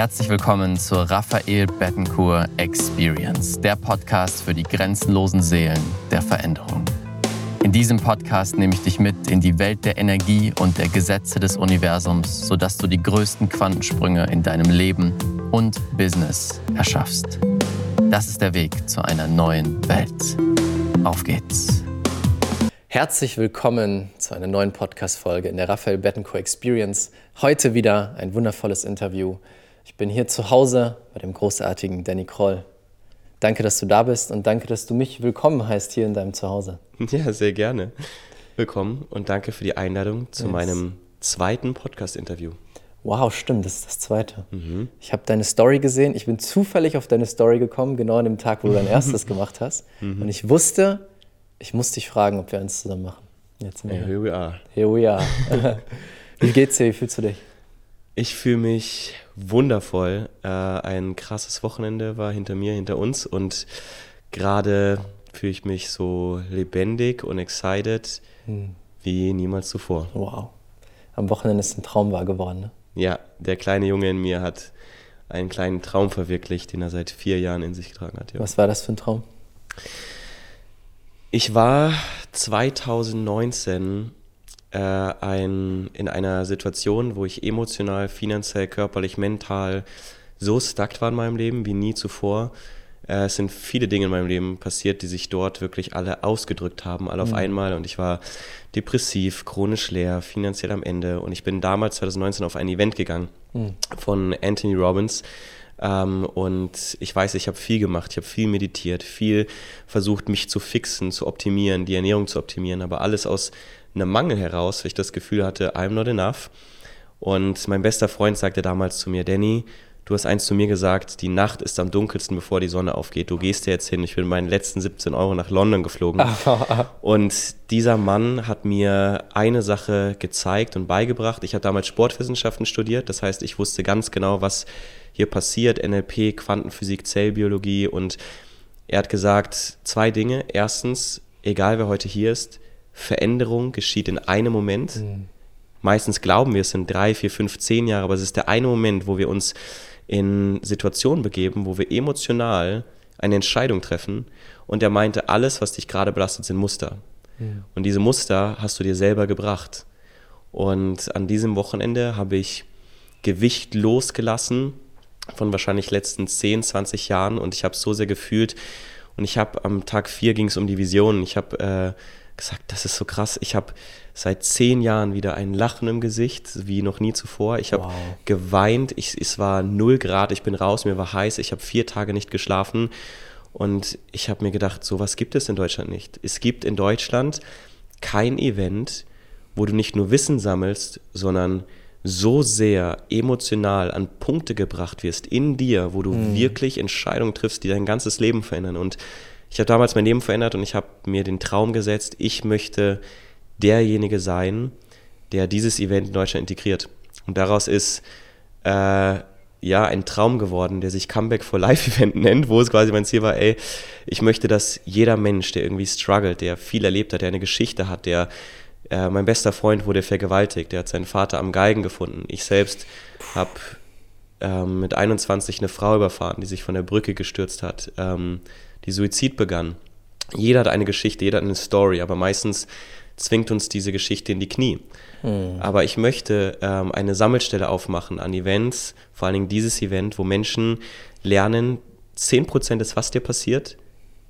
Herzlich willkommen zur Raphael Bettencourt Experience, der Podcast für die grenzenlosen Seelen der Veränderung. In diesem Podcast nehme ich dich mit in die Welt der Energie und der Gesetze des Universums, sodass du die größten Quantensprünge in deinem Leben und Business erschaffst. Das ist der Weg zu einer neuen Welt. Auf geht's. Herzlich willkommen zu einer neuen Podcast-Folge in der Raphael Bettencourt Experience. Heute wieder ein wundervolles Interview. Ich bin hier zu Hause bei dem großartigen Danny Kroll. Danke, dass du da bist und danke, dass du mich willkommen heißt hier in deinem Zuhause. Ja, sehr gerne. Willkommen und danke für die Einladung zu yes. meinem zweiten Podcast-Interview. Wow, stimmt, das ist das zweite. Mhm. Ich habe deine Story gesehen. Ich bin zufällig auf deine Story gekommen, genau an dem Tag, wo du dein erstes gemacht hast. Mhm. Und ich wusste, ich muss dich fragen, ob wir eins zusammen machen. Jetzt hey, here we are. Here we are. Wie geht's dir? Wie fühlst du dich? Ich fühle mich wundervoll. Äh, ein krasses Wochenende war hinter mir, hinter uns und gerade fühle ich mich so lebendig und excited hm. wie niemals zuvor. Wow. Am Wochenende ist ein Traum wahr geworden, ne? Ja, der kleine Junge in mir hat einen kleinen Traum verwirklicht, den er seit vier Jahren in sich getragen hat. Ja. Was war das für ein Traum? Ich war 2019 äh, ein, in einer Situation, wo ich emotional, finanziell, körperlich, mental so stuck war in meinem Leben wie nie zuvor. Äh, es sind viele Dinge in meinem Leben passiert, die sich dort wirklich alle ausgedrückt haben, alle auf mhm. einmal. Und ich war depressiv, chronisch leer, finanziell am Ende. Und ich bin damals 2019 auf ein Event gegangen mhm. von Anthony Robbins ähm, und ich weiß, ich habe viel gemacht, ich habe viel meditiert, viel versucht, mich zu fixen, zu optimieren, die Ernährung zu optimieren, aber alles aus einem Mangel heraus, weil ich das Gefühl hatte, I'm not enough. Und mein bester Freund sagte damals zu mir, Danny, du hast eins zu mir gesagt, die Nacht ist am dunkelsten, bevor die Sonne aufgeht. Du gehst jetzt hin. Ich bin mit meinen letzten 17 Euro nach London geflogen. und dieser Mann hat mir eine Sache gezeigt und beigebracht. Ich habe damals Sportwissenschaften studiert. Das heißt, ich wusste ganz genau, was hier passiert, NLP, Quantenphysik, Zellbiologie und er hat gesagt, zwei Dinge. Erstens, egal wer heute hier ist, Veränderung geschieht in einem Moment. Mhm. Meistens glauben wir, es sind drei, vier, fünf, zehn Jahre, aber es ist der eine Moment, wo wir uns in Situationen begeben, wo wir emotional eine Entscheidung treffen. Und er meinte, alles, was dich gerade belastet, sind Muster. Mhm. Und diese Muster hast du dir selber gebracht. Und an diesem Wochenende habe ich Gewicht losgelassen, von wahrscheinlich letzten 10, 20 Jahren und ich habe es so sehr gefühlt. Und ich habe am Tag 4 ging es um die Vision. Ich habe äh, gesagt, das ist so krass. Ich habe seit zehn Jahren wieder ein Lachen im Gesicht, wie noch nie zuvor. Ich habe wow. geweint. Ich, es war 0 Grad. Ich bin raus. Mir war heiß. Ich habe vier Tage nicht geschlafen. Und ich habe mir gedacht, sowas gibt es in Deutschland nicht. Es gibt in Deutschland kein Event, wo du nicht nur Wissen sammelst, sondern so sehr emotional an Punkte gebracht wirst in dir, wo du mhm. wirklich Entscheidungen triffst, die dein ganzes Leben verändern. Und ich habe damals mein Leben verändert und ich habe mir den Traum gesetzt, ich möchte derjenige sein, der dieses Event in Deutschland integriert. Und daraus ist äh, ja ein Traum geworden, der sich Comeback for Life Event nennt, wo es quasi mein Ziel war, ey, ich möchte, dass jeder Mensch, der irgendwie struggelt, der viel erlebt hat, der eine Geschichte hat, der äh, mein bester Freund wurde vergewaltigt, der hat seinen Vater am Geigen gefunden. Ich selbst habe ähm, mit 21 eine Frau überfahren, die sich von der Brücke gestürzt hat, ähm, die Suizid begann. Jeder hat eine Geschichte, jeder hat eine Story, aber meistens zwingt uns diese Geschichte in die Knie. Hm. Aber ich möchte ähm, eine Sammelstelle aufmachen an Events, vor allen Dingen dieses Event, wo Menschen lernen, 10% ist, was dir passiert,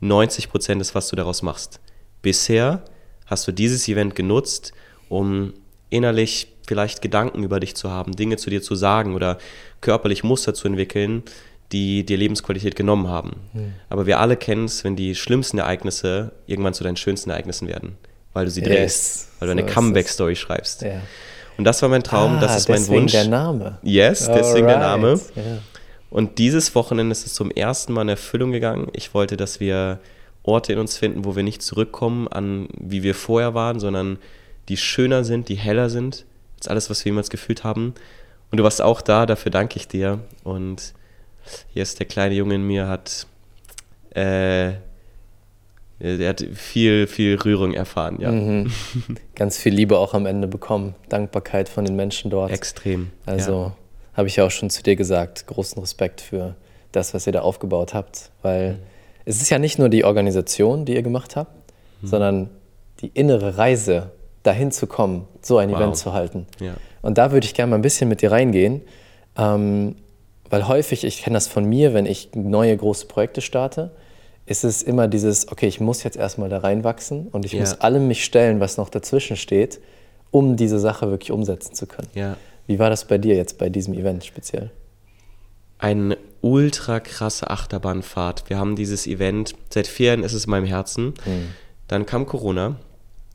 90% ist, was du daraus machst. Bisher hast du dieses Event genutzt, um innerlich vielleicht Gedanken über dich zu haben, Dinge zu dir zu sagen oder körperlich Muster zu entwickeln, die dir Lebensqualität genommen haben. Mhm. Aber wir alle kennen es, wenn die schlimmsten Ereignisse irgendwann zu deinen schönsten Ereignissen werden, weil du sie yes. drehst, weil du so eine Comeback-Story schreibst. Ja. Und das war mein Traum, ah, das ist mein Wunsch. Deswegen der Name. Yes, deswegen Alright. der Name. Yeah. Und dieses Wochenende ist es zum ersten Mal in Erfüllung gegangen. Ich wollte, dass wir Orte in uns finden, wo wir nicht zurückkommen an, wie wir vorher waren, sondern die schöner sind, die heller sind, als alles, was wir jemals gefühlt haben. Und du warst auch da, dafür danke ich dir. Und hier ist der kleine Junge in mir, hat, äh, er hat viel, viel Rührung erfahren, ja. Mhm. Ganz viel Liebe auch am Ende bekommen, Dankbarkeit von den Menschen dort. Extrem. Also ja. habe ich ja auch schon zu dir gesagt, großen Respekt für das, was ihr da aufgebaut habt. Weil mhm. es ist ja nicht nur die Organisation, die ihr gemacht habt, mhm. sondern die innere Reise, dahin zu kommen, so ein wow. Event zu halten. Ja. Und da würde ich gerne mal ein bisschen mit dir reingehen, ähm, weil häufig, ich kenne das von mir, wenn ich neue große Projekte starte, ist es immer dieses, okay, ich muss jetzt erstmal da reinwachsen und ich ja. muss allem mich stellen, was noch dazwischen steht, um diese Sache wirklich umsetzen zu können. Ja. Wie war das bei dir jetzt bei diesem Event speziell? Eine ultra krasse Achterbahnfahrt. Wir haben dieses Event, seit vier Jahren ist es in meinem Herzen. Mhm. Dann kam Corona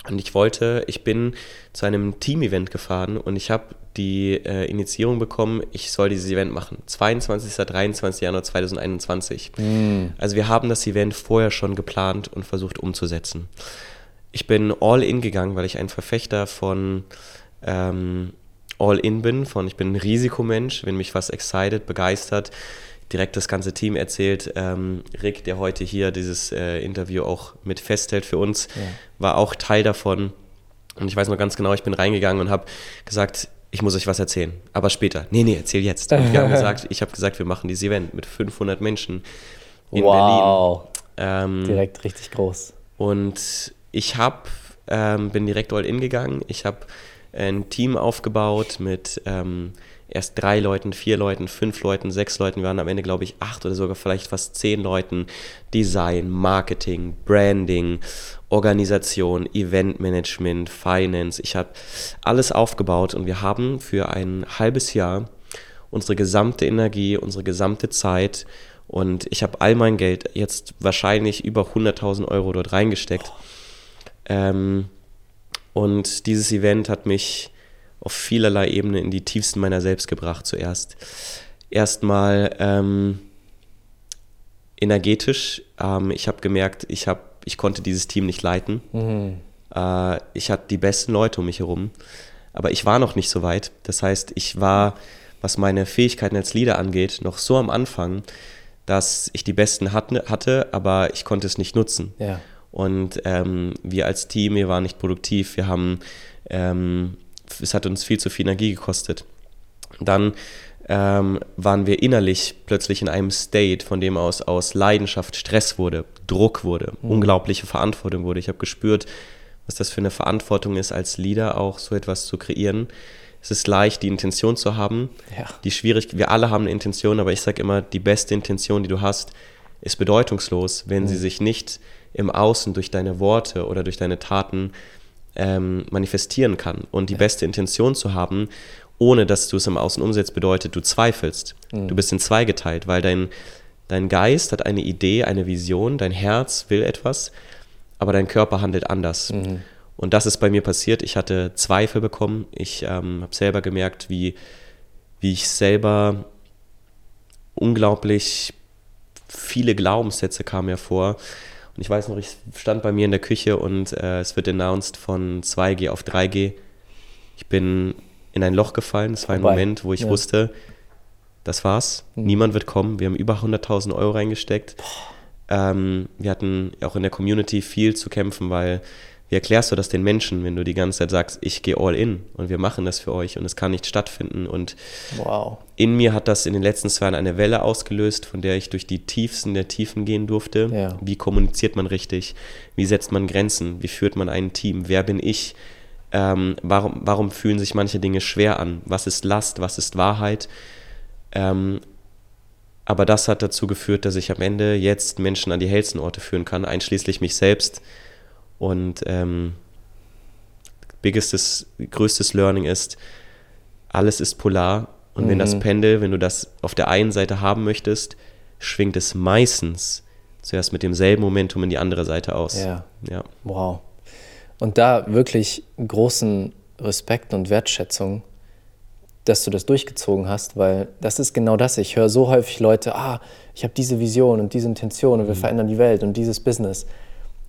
und ich wollte, ich bin zu einem Team-Event gefahren und ich habe die äh, Initiierung bekommen, ich soll dieses Event machen. 22. 23. Januar 2021. Mm. Also wir haben das Event vorher schon geplant und versucht umzusetzen. Ich bin all in gegangen, weil ich ein Verfechter von ähm, all in bin, von ich bin ein Risikomensch, wenn mich was excited, begeistert, direkt das ganze Team erzählt. Ähm, Rick, der heute hier dieses äh, Interview auch mit festhält für uns, ja. war auch Teil davon. Und ich weiß noch ganz genau, ich bin reingegangen und habe gesagt, ich muss euch was erzählen, aber später. Nee, nee, erzähl jetzt. Und wir haben gesagt, ich habe gesagt, wir machen dieses Event mit 500 Menschen in wow. Berlin. Ähm, direkt richtig groß. Und ich hab, ähm, bin direkt all in gegangen. Ich habe ein Team aufgebaut mit ähm, erst drei Leuten, vier Leuten, fünf Leuten, sechs Leuten. Wir waren am Ende, glaube ich, acht oder sogar vielleicht fast zehn Leuten. Design, Marketing, Branding, Organisation, Eventmanagement, Finance. Ich habe alles aufgebaut und wir haben für ein halbes Jahr unsere gesamte Energie, unsere gesamte Zeit und ich habe all mein Geld, jetzt wahrscheinlich über 100.000 Euro dort reingesteckt. Ähm, und dieses Event hat mich auf vielerlei Ebene in die tiefsten meiner selbst gebracht. Zuerst erstmal ähm, energetisch. Ähm, ich habe gemerkt, ich, hab, ich konnte dieses Team nicht leiten. Mhm. Äh, ich hatte die besten Leute um mich herum, aber ich war noch nicht so weit. Das heißt, ich war, was meine Fähigkeiten als Leader angeht, noch so am Anfang, dass ich die besten hatte, aber ich konnte es nicht nutzen. Ja. Und ähm, wir als Team, wir waren nicht produktiv. Wir haben ähm, es hat uns viel zu viel Energie gekostet. Dann ähm, waren wir innerlich plötzlich in einem State, von dem aus aus Leidenschaft Stress wurde, Druck wurde, mhm. unglaubliche Verantwortung wurde. Ich habe gespürt, was das für eine Verantwortung ist, als Leader auch so etwas zu kreieren. Es ist leicht, die Intention zu haben. Ja. Die schwierig, wir alle haben eine Intention, aber ich sage immer, die beste Intention, die du hast, ist bedeutungslos, wenn mhm. sie sich nicht im Außen durch deine Worte oder durch deine Taten ähm, manifestieren kann. Und die beste Intention zu haben, ohne dass du es im Außen umsetzt, bedeutet, du zweifelst. Mhm. Du bist in zwei geteilt, weil dein, dein Geist hat eine Idee, eine Vision, dein Herz will etwas, aber dein Körper handelt anders. Mhm. Und das ist bei mir passiert. Ich hatte Zweifel bekommen. Ich ähm, habe selber gemerkt, wie, wie ich selber unglaublich viele Glaubenssätze kamen mir vor, und ich weiß noch, ich stand bei mir in der Küche und äh, es wird announced von 2G auf 3G. Ich bin in ein Loch gefallen. Es war ein Wobei, Moment, wo ich ja. wusste, das war's. Mhm. Niemand wird kommen. Wir haben über 100.000 Euro reingesteckt. Ähm, wir hatten auch in der Community viel zu kämpfen, weil wie erklärst du das den Menschen, wenn du die ganze Zeit sagst, ich gehe all in und wir machen das für euch und es kann nicht stattfinden? Und wow. in mir hat das in den letzten zwei Jahren eine Welle ausgelöst, von der ich durch die Tiefsten der Tiefen gehen durfte. Ja. Wie kommuniziert man richtig? Wie setzt man Grenzen? Wie führt man ein Team? Wer bin ich? Ähm, warum, warum fühlen sich manche Dinge schwer an? Was ist Last? Was ist Wahrheit? Ähm, aber das hat dazu geführt, dass ich am Ende jetzt Menschen an die hellsten Orte führen kann, einschließlich mich selbst und ähm, biggestes, größtes Learning ist, alles ist polar. Und mhm. wenn das mhm. Pendel, wenn du das auf der einen Seite haben möchtest, schwingt es meistens zuerst mit demselben Momentum in die andere Seite aus. Ja. ja. Wow. Und da wirklich großen Respekt und Wertschätzung, dass du das durchgezogen hast, weil das ist genau das. Ich höre so häufig Leute, ah, ich habe diese Vision und diese Intention und wir mhm. verändern die Welt und dieses Business.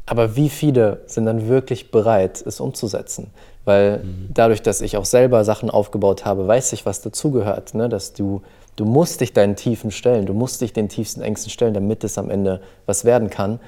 Aber wie viele sind dann wirklich bereit, es umzusetzen? Weil mhm. dadurch, dass ich auch selber Sachen aufgebaut habe, weiß ich, was dazugehört. Ne? Dass du, du musst dich deinen Tiefen stellen, du musst dich den tiefsten Ängsten stellen, damit es am Ende was werden kann.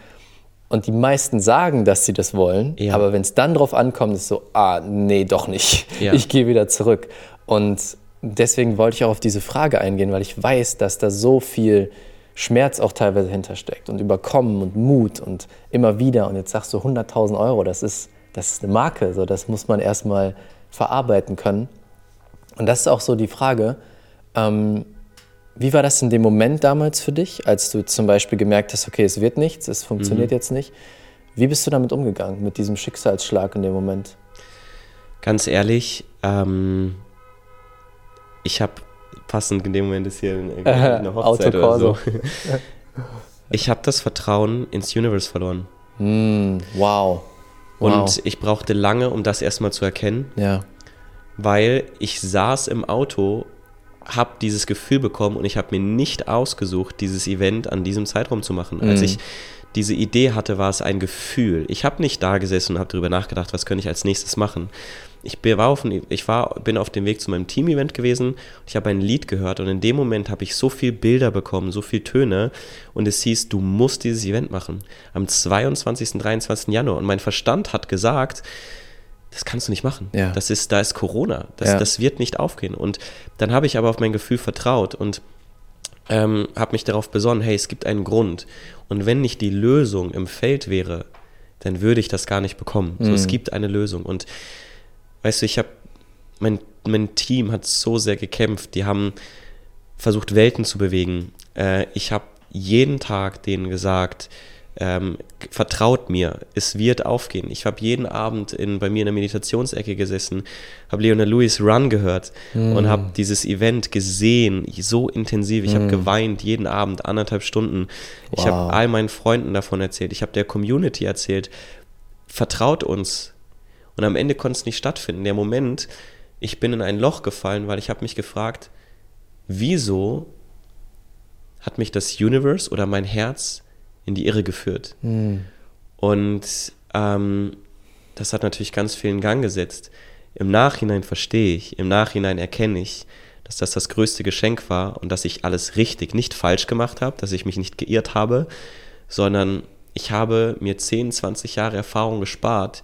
Und die meisten sagen, dass sie das wollen, ja. aber wenn es dann drauf ankommt, ist so, ah, nee, doch nicht. Ja. Ich gehe wieder zurück. Und deswegen wollte ich auch auf diese Frage eingehen, weil ich weiß, dass da so viel Schmerz auch teilweise hintersteckt und Überkommen und Mut und immer wieder. Und jetzt sagst du 100.000 Euro, das ist, das ist eine Marke, so, das muss man erstmal verarbeiten können. Und das ist auch so die Frage, ähm, wie war das in dem Moment damals für dich, als du zum Beispiel gemerkt hast, okay, es wird nichts, es funktioniert mhm. jetzt nicht? Wie bist du damit umgegangen, mit diesem Schicksalsschlag in dem Moment? Ganz ehrlich, ähm, ich habe passend in dem Moment ist hier eine Hochzeit oder so. Ich habe das Vertrauen ins Universe verloren. Mm, wow. wow. Und ich brauchte lange, um das erstmal zu erkennen. Ja. Weil ich saß im Auto, habe dieses Gefühl bekommen und ich habe mir nicht ausgesucht, dieses Event an diesem Zeitraum zu machen. Als mm. ich diese Idee hatte, war es ein Gefühl. Ich habe nicht da gesessen und habe darüber nachgedacht, was könnte ich als nächstes machen ich, war auf, ich war, bin auf dem Weg zu meinem Team-Event gewesen, ich habe ein Lied gehört und in dem Moment habe ich so viele Bilder bekommen, so viele Töne und es hieß, du musst dieses Event machen am 22., 23. Januar und mein Verstand hat gesagt, das kannst du nicht machen. Ja. Das ist, da ist Corona. Das, ja. das wird nicht aufgehen. Und dann habe ich aber auf mein Gefühl vertraut und ähm, habe mich darauf besonnen, hey, es gibt einen Grund. Und wenn nicht die Lösung im Feld wäre, dann würde ich das gar nicht bekommen. Mhm. So, es mhm. gibt eine Lösung. Und weißt du, ich habe, mein, mein Team hat so sehr gekämpft, die haben versucht, Welten zu bewegen. Äh, ich habe jeden Tag denen gesagt, ähm, vertraut mir, es wird aufgehen. Ich habe jeden Abend in, bei mir in der Meditationsecke gesessen, habe Leona Lewis Run gehört mm. und habe dieses Event gesehen, so intensiv. Ich mm. habe geweint jeden Abend, anderthalb Stunden. Wow. Ich habe all meinen Freunden davon erzählt. Ich habe der Community erzählt, vertraut uns, und am Ende konnte es nicht stattfinden. Der Moment, ich bin in ein Loch gefallen, weil ich habe mich gefragt, wieso hat mich das Universe oder mein Herz in die Irre geführt? Mhm. Und ähm, das hat natürlich ganz viel in Gang gesetzt. Im Nachhinein verstehe ich, im Nachhinein erkenne ich, dass das das größte Geschenk war und dass ich alles richtig, nicht falsch gemacht habe, dass ich mich nicht geirrt habe, sondern ich habe mir 10, 20 Jahre Erfahrung gespart,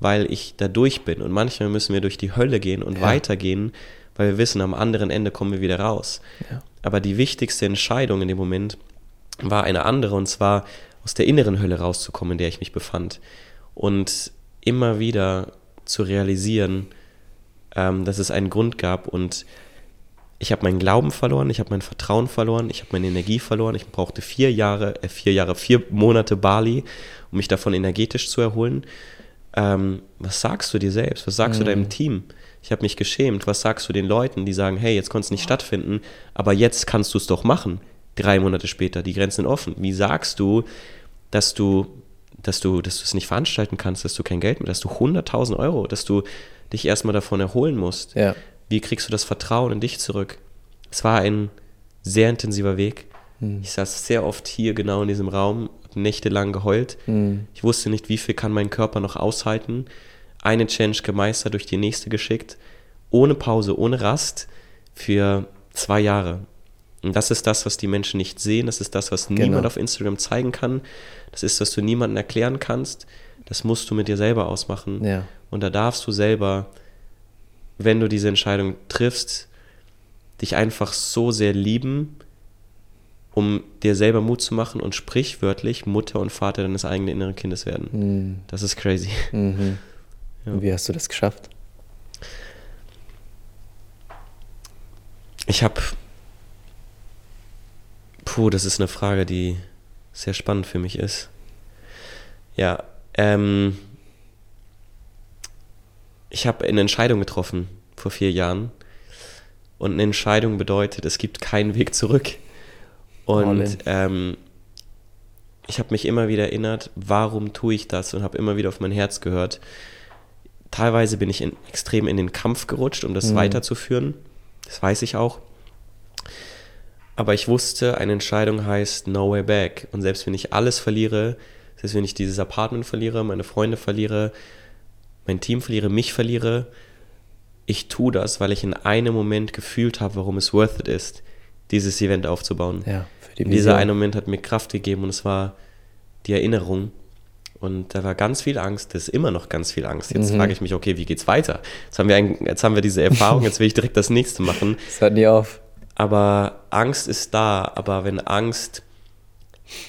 weil ich da durch bin. Und manchmal müssen wir durch die Hölle gehen und ja. weitergehen, weil wir wissen, am anderen Ende kommen wir wieder raus. Ja. Aber die wichtigste Entscheidung in dem Moment war eine andere, und zwar aus der inneren Hölle rauszukommen, in der ich mich befand. Und immer wieder zu realisieren, ähm, dass es einen Grund gab und ich habe meinen Glauben verloren, ich habe mein Vertrauen verloren, ich habe meine Energie verloren. Ich brauchte vier Jahre, äh, vier Jahre, vier Monate Bali, um mich davon energetisch zu erholen ähm, was sagst du dir selbst? Was sagst mhm. du deinem Team? Ich habe mich geschämt. Was sagst du den Leuten, die sagen, hey, jetzt konnte es nicht stattfinden, aber jetzt kannst du es doch machen? Drei Monate später, die Grenzen sind offen. Wie sagst du, dass du, dass du, dass du es nicht veranstalten kannst, dass du kein Geld mehr, dass du 100.000 Euro, dass du dich erstmal davon erholen musst? Ja. Wie kriegst du das Vertrauen in dich zurück? Es war ein sehr intensiver Weg. Mhm. Ich saß sehr oft hier genau in diesem Raum nächtelang geheult. Mhm. Ich wusste nicht, wie viel kann mein Körper noch aushalten. Eine Change gemeistert, durch die nächste geschickt. Ohne Pause, ohne Rast für zwei Jahre. Und das ist das, was die Menschen nicht sehen. Das ist das, was genau. niemand auf Instagram zeigen kann. Das ist, was du niemandem erklären kannst. Das musst du mit dir selber ausmachen. Ja. Und da darfst du selber, wenn du diese Entscheidung triffst, dich einfach so sehr lieben, um dir selber Mut zu machen und sprichwörtlich Mutter und Vater deines eigenen inneren Kindes werden. Mhm. Das ist crazy. Mhm. Ja. Wie hast du das geschafft? Ich habe, puh, das ist eine Frage, die sehr spannend für mich ist. Ja, ähm, ich habe eine Entscheidung getroffen vor vier Jahren und eine Entscheidung bedeutet, es gibt keinen Weg zurück. Und ähm, ich habe mich immer wieder erinnert, warum tue ich das und habe immer wieder auf mein Herz gehört. Teilweise bin ich in, extrem in den Kampf gerutscht, um das mhm. weiterzuführen. Das weiß ich auch. Aber ich wusste, eine Entscheidung heißt No Way Back. Und selbst wenn ich alles verliere, selbst wenn ich dieses Apartment verliere, meine Freunde verliere, mein Team verliere, mich verliere, ich tue das, weil ich in einem Moment gefühlt habe, warum es worth it ist dieses Event aufzubauen. Ja, für die Dieser eine Moment hat mir Kraft gegeben und es war die Erinnerung. Und da war ganz viel Angst, das ist immer noch ganz viel Angst. Jetzt mhm. frage ich mich, okay, wie geht's weiter? Jetzt haben, wir ein, jetzt haben wir diese Erfahrung, jetzt will ich direkt das nächste machen. Das hört nie auf. Aber Angst ist da, aber wenn Angst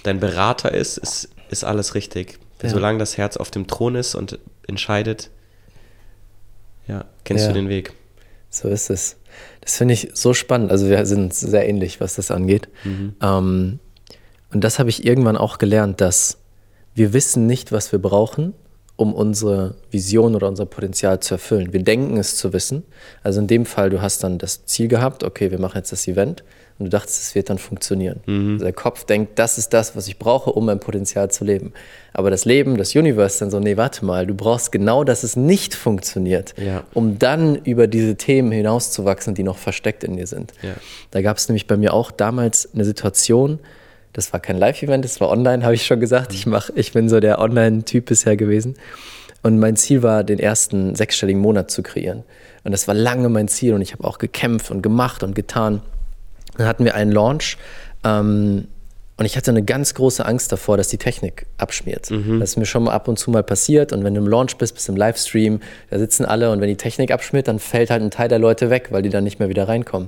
dein Berater ist, ist, ist alles richtig. Ja. Solange das Herz auf dem Thron ist und entscheidet, ja, kennst ja. du den Weg. So ist es. Das finde ich so spannend. Also wir sind sehr ähnlich, was das angeht. Mhm. Ähm, und das habe ich irgendwann auch gelernt, dass wir wissen nicht, was wir brauchen, um unsere Vision oder unser Potenzial zu erfüllen. Wir denken es zu wissen. Also in dem Fall, du hast dann das Ziel gehabt, okay, wir machen jetzt das Event und du dachtest, es wird dann funktionieren. Mhm. Also der Kopf denkt, das ist das, was ich brauche, um mein Potenzial zu leben. Aber das Leben, das Universe dann so, nee, warte mal, du brauchst genau, dass es nicht funktioniert, ja. um dann über diese Themen hinauszuwachsen, die noch versteckt in dir sind. Ja. Da gab es nämlich bei mir auch damals eine Situation, das war kein Live-Event, das war online, habe ich schon gesagt. Ich, mach, ich bin so der Online-Typ bisher gewesen. Und mein Ziel war, den ersten sechsstelligen Monat zu kreieren. Und das war lange mein Ziel und ich habe auch gekämpft und gemacht und getan. Dann hatten wir einen Launch ähm, und ich hatte eine ganz große Angst davor, dass die Technik abschmiert. Mhm. Das ist mir schon mal ab und zu mal passiert. Und wenn du im Launch bist, bist im Livestream, da sitzen alle und wenn die Technik abschmiert, dann fällt halt ein Teil der Leute weg, weil die dann nicht mehr wieder reinkommen.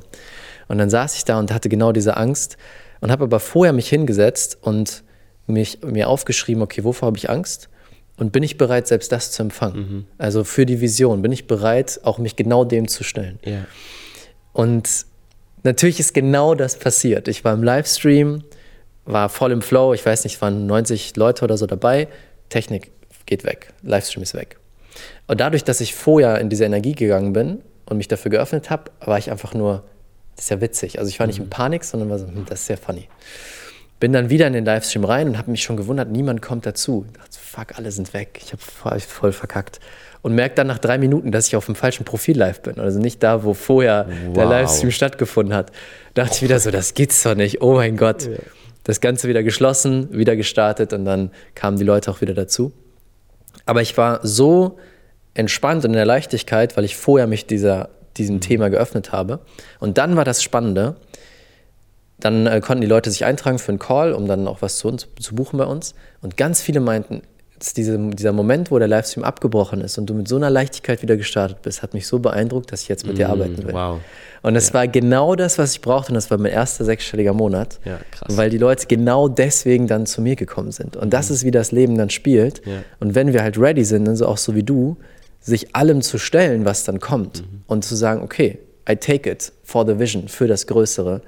Und dann saß ich da und hatte genau diese Angst und habe aber vorher mich hingesetzt und mich, mir aufgeschrieben, okay, wovor habe ich Angst? Und bin ich bereit, selbst das zu empfangen? Mhm. Also für die Vision, bin ich bereit, auch mich genau dem zu stellen? Ja. Und natürlich ist genau das passiert. Ich war im Livestream, war voll im Flow, ich weiß nicht, waren 90 Leute oder so dabei. Technik geht weg, Livestream ist weg. Und dadurch, dass ich vorher in diese Energie gegangen bin und mich dafür geöffnet habe, war ich einfach nur das ist ja witzig. Also ich war nicht in mhm. Panik, sondern war so, hm, das ist sehr funny. Bin dann wieder in den Livestream rein und habe mich schon gewundert, niemand kommt dazu. Ich dachte, fuck, alle sind weg. Ich habe voll, voll verkackt. Und merke dann nach drei Minuten, dass ich auf dem falschen Profil live bin. Also nicht da, wo vorher wow. der Livestream stattgefunden hat. Da dachte ich wieder so, das geht's doch nicht. Oh mein Gott. Ja. Das Ganze wieder geschlossen, wieder gestartet und dann kamen die Leute auch wieder dazu. Aber ich war so entspannt und in der Leichtigkeit, weil ich vorher mich dieser diesem mhm. Thema geöffnet habe. Und dann war das Spannende. Dann äh, konnten die Leute sich eintragen für einen Call, um dann auch was zu uns zu buchen bei uns. Und ganz viele meinten, diese, dieser Moment, wo der Livestream abgebrochen ist und du mit so einer Leichtigkeit wieder gestartet bist, hat mich so beeindruckt, dass ich jetzt mit mm, dir arbeiten will. Wow. Und es ja. war genau das, was ich brauchte. Und das war mein erster sechsstelliger Monat. Ja. Weil die Leute genau deswegen dann zu mir gekommen sind. Und mhm. das ist, wie das Leben dann spielt. Ja. Und wenn wir halt ready sind, also auch so wie du, sich allem zu stellen, was dann kommt mhm. und zu sagen, okay, I take it for the vision, für das Größere,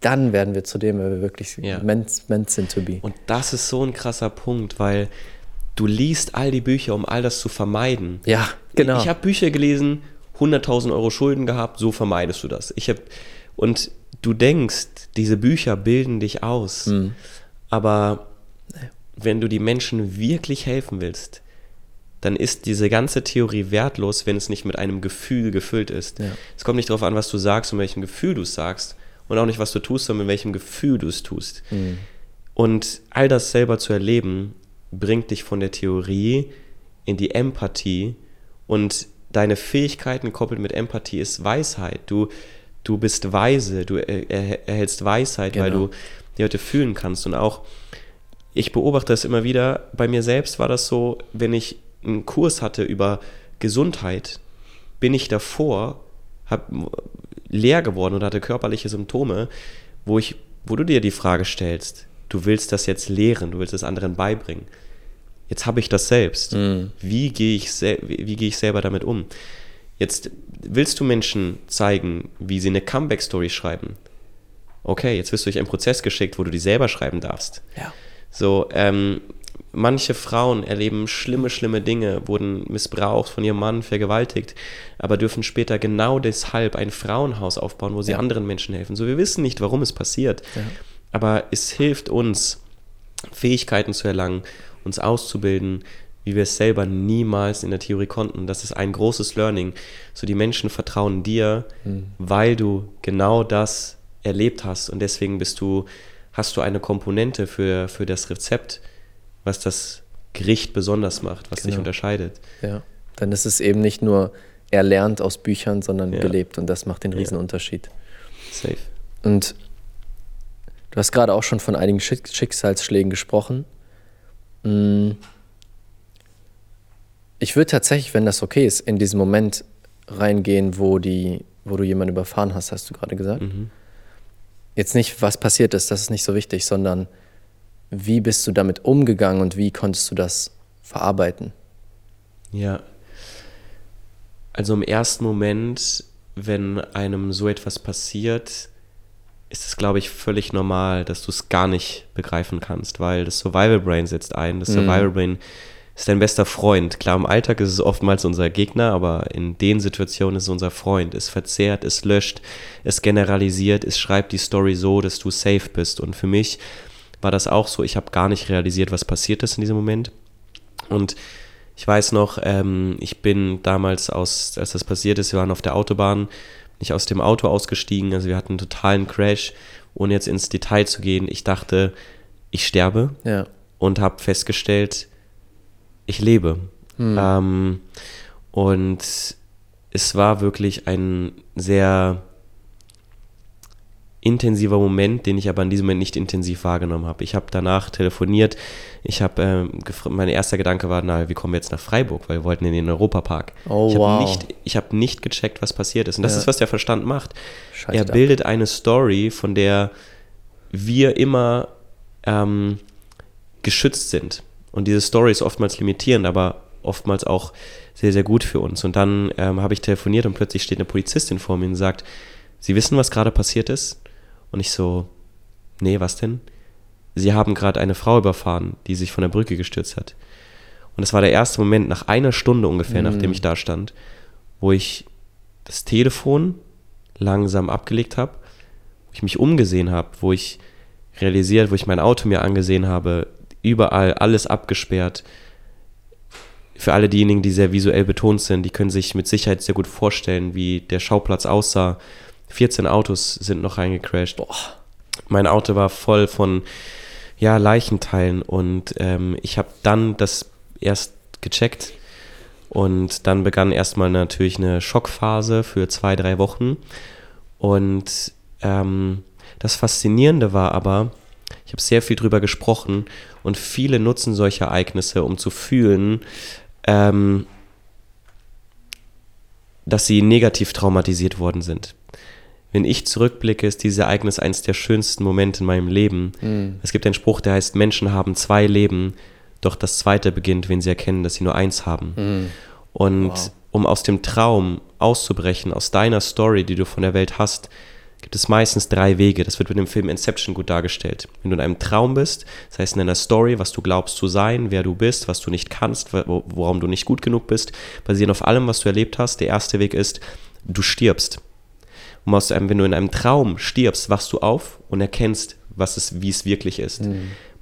dann werden wir zu dem, wer wir wirklich ja. meant, meant sind to be. Und das ist so ein krasser Punkt, weil du liest all die Bücher, um all das zu vermeiden. Ja, genau. Ich, ich habe Bücher gelesen, 100.000 Euro Schulden gehabt, so vermeidest du das. Ich hab, und du denkst, diese Bücher bilden dich aus, mhm. aber wenn du die Menschen wirklich helfen willst, dann ist diese ganze Theorie wertlos, wenn es nicht mit einem Gefühl gefüllt ist. Ja. Es kommt nicht darauf an, was du sagst und welchem Gefühl du es sagst und auch nicht, was du tust, sondern mit welchem Gefühl du es tust. Mhm. Und all das selber zu erleben, bringt dich von der Theorie in die Empathie und deine Fähigkeiten koppelt mit Empathie ist Weisheit. Du, du bist weise, du er, erhältst Weisheit, genau. weil du die heute fühlen kannst. Und auch, ich beobachte das immer wieder, bei mir selbst war das so, wenn ich einen Kurs hatte über Gesundheit, bin ich davor hab, leer geworden oder hatte körperliche Symptome, wo, ich, wo du dir die Frage stellst, du willst das jetzt lehren, du willst es anderen beibringen. Jetzt habe ich das selbst. Mhm. Wie gehe ich, wie, gehe ich selber damit um? Jetzt willst du Menschen zeigen, wie sie eine Comeback-Story schreiben. Okay, jetzt wirst du durch einen Prozess geschickt, wo du die selber schreiben darfst. Ja. So, ähm, Manche Frauen erleben schlimme, schlimme Dinge, wurden missbraucht von ihrem Mann, vergewaltigt, aber dürfen später genau deshalb ein Frauenhaus aufbauen, wo sie ja. anderen Menschen helfen. So, wir wissen nicht, warum es passiert, ja. aber es hilft uns, Fähigkeiten zu erlangen, uns auszubilden, wie wir es selber niemals in der Theorie konnten. Das ist ein großes Learning. So, die Menschen vertrauen dir, mhm. weil du genau das erlebt hast und deswegen bist du, hast du eine Komponente für, für das Rezept, was das Gericht besonders macht, was genau. dich unterscheidet. Ja, dann ist es eben nicht nur erlernt aus Büchern, sondern ja. gelebt und das macht den Riesenunterschied. Safe. Und du hast gerade auch schon von einigen Schicksalsschlägen gesprochen. Mm, Ich würde tatsächlich, wenn das okay ist, in diesen Moment reingehen, wo, die, wo du jemanden überfahren hast, hast du gerade gesagt. Mhm. Jetzt nicht, was passiert ist, das ist nicht so wichtig, sondern wie bist du damit umgegangen und wie konntest du das verarbeiten? Ja. Also im ersten Moment, wenn einem so etwas passiert, ist es, glaube ich, völlig normal, dass du es gar nicht begreifen kannst, weil das Survival Brain setzt ein. Das Survival Brain ist dein bester Freund. Klar, im Alltag ist es oftmals unser Gegner, aber in den Situationen ist es unser Freund. Es verzehrt, es löscht, es generalisiert, es schreibt die Story so, dass du safe bist. Und für mich war das auch so. Ich habe gar nicht realisiert, was passiert ist in diesem Moment. Und ich weiß noch, ähm, ich bin damals aus, als das passiert ist, wir waren auf der Autobahn, nicht aus dem Auto ausgestiegen, also wir hatten einen totalen Crash, ohne jetzt ins Detail zu gehen. Ich dachte, ich sterbe Ja. und habe festgestellt, ich lebe. Ähm, und es war wirklich ein sehr intensiver Moment, den ich aber in diesem Moment nicht intensiv wahrgenommen habe. Ich habe danach telefoniert. Ich habe, ähm, mein erster Gedanke war, na, wir kommen jetzt nach Freiburg, weil wir wollten in den Europapark. Oh, ich habe wow. nicht, ich habe nicht gecheckt, was passiert ist. Und das Ja. ist, was der Verstand macht. Schaltet er ab. bildet eine Story, von der wir immer ähm, geschützt sind. Und diese Story ist oftmals limitierend, aber oftmals auch sehr, sehr gut für uns. Und dann ähm, habe ich telefoniert und plötzlich steht eine Polizistin vor mir und sagt, Sie wissen, was gerade passiert ist? Und ich so, nee, was denn? Sie haben gerade eine Frau überfahren, die sich von der Brücke gestürzt hat. Und das war der erste Moment nach einer Stunde ungefähr, nachdem ich da stand, wo ich das Telefon langsam abgelegt habe, wo ich mich umgesehen habe, wo ich realisiert, wo ich mein Auto mir angesehen habe, überall alles abgesperrt. Für alle diejenigen, die sehr visuell betont sind, die können sich mit Sicherheit sehr gut vorstellen, wie der Schauplatz aussah. 14 Autos sind noch reingecrashed. Mein Auto war voll von ja, Leichenteilen und ähm, ich habe dann das erst gecheckt und dann begann erstmal natürlich eine Schockphase für zwei, drei Wochen und ähm, das Faszinierende war aber, ich habe sehr viel drüber gesprochen und viele nutzen solche Ereignisse, um zu fühlen, ähm, dass sie negativ traumatisiert worden sind. Wenn ich zurückblicke, ist dieses Ereignis eines der schönsten Momente in meinem Leben. Es gibt einen Spruch, der heißt, Menschen haben zwei Leben, doch das zweite beginnt, wenn sie erkennen, dass sie nur eins haben. Und Wow. um aus dem Traum auszubrechen, aus deiner Story, die du von der Welt hast, gibt es meistens drei Wege. Das wird mit dem Film Inception gut dargestellt. Wenn du in einem Traum bist, das heißt in einer Story, was du glaubst zu sein, wer du bist, was du nicht kannst, wo- worum du nicht gut genug bist, basierend auf allem, was du erlebt hast. Der erste Weg ist, du stirbst. Und aus einem, wenn du in einem Traum stirbst, wachst du auf und erkennst, was es, wie es wirklich ist.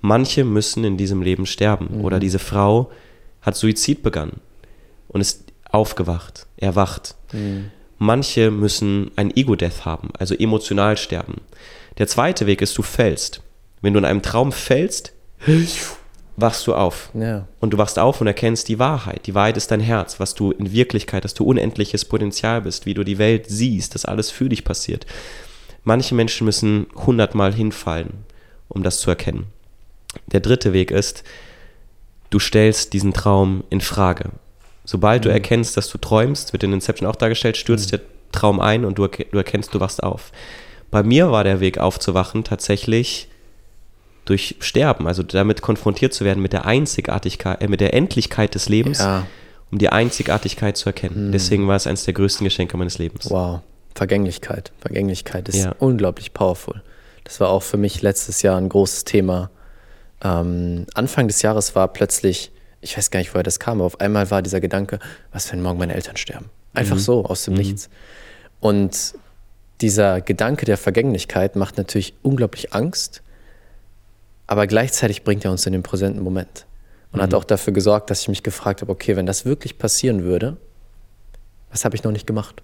Manche müssen in diesem Leben sterben. Oder diese Frau hat Suizid begangen und ist aufgewacht, erwacht. Manche müssen ein Ego-Death haben, also emotional sterben. Der zweite Weg ist, du fällst. Wenn du in einem Traum fällst, wachst du auf. Ja. Und du wachst auf und erkennst die Wahrheit. Die Wahrheit ist dein Herz, was du in Wirklichkeit, dass du unendliches Potenzial bist, wie du die Welt siehst, dass alles für dich passiert. Manche Menschen müssen hundertmal hinfallen, um das zu erkennen. Der dritte Weg ist, du stellst diesen Traum in Frage. Sobald du erkennst, dass du träumst, wird in Inception auch dargestellt, stürzt der Traum ein und du, du erkennst, du wachst auf. Bei mir war der Weg aufzuwachen tatsächlich durch Sterben, also damit konfrontiert zu werden mit der Einzigartigkeit, äh, mit der Endlichkeit des Lebens, Ja. um die Einzigartigkeit zu erkennen. Deswegen war es eines der größten Geschenke meines Lebens. Wow. Vergänglichkeit. Vergänglichkeit ist Ja. unglaublich powerful. Das war auch für mich letztes Jahr ein großes Thema. Ähm, Anfang des Jahres war plötzlich, ich weiß gar nicht, woher das kam, aber auf einmal war dieser Gedanke, was, wenn morgen meine Eltern sterben? Einfach so, aus dem Nichts. Und dieser Gedanke der Vergänglichkeit macht natürlich unglaublich Angst, aber gleichzeitig bringt er uns in den präsenten Moment. Und hat auch dafür gesorgt, dass ich mich gefragt habe, okay, wenn das wirklich passieren würde, was habe ich noch nicht gemacht?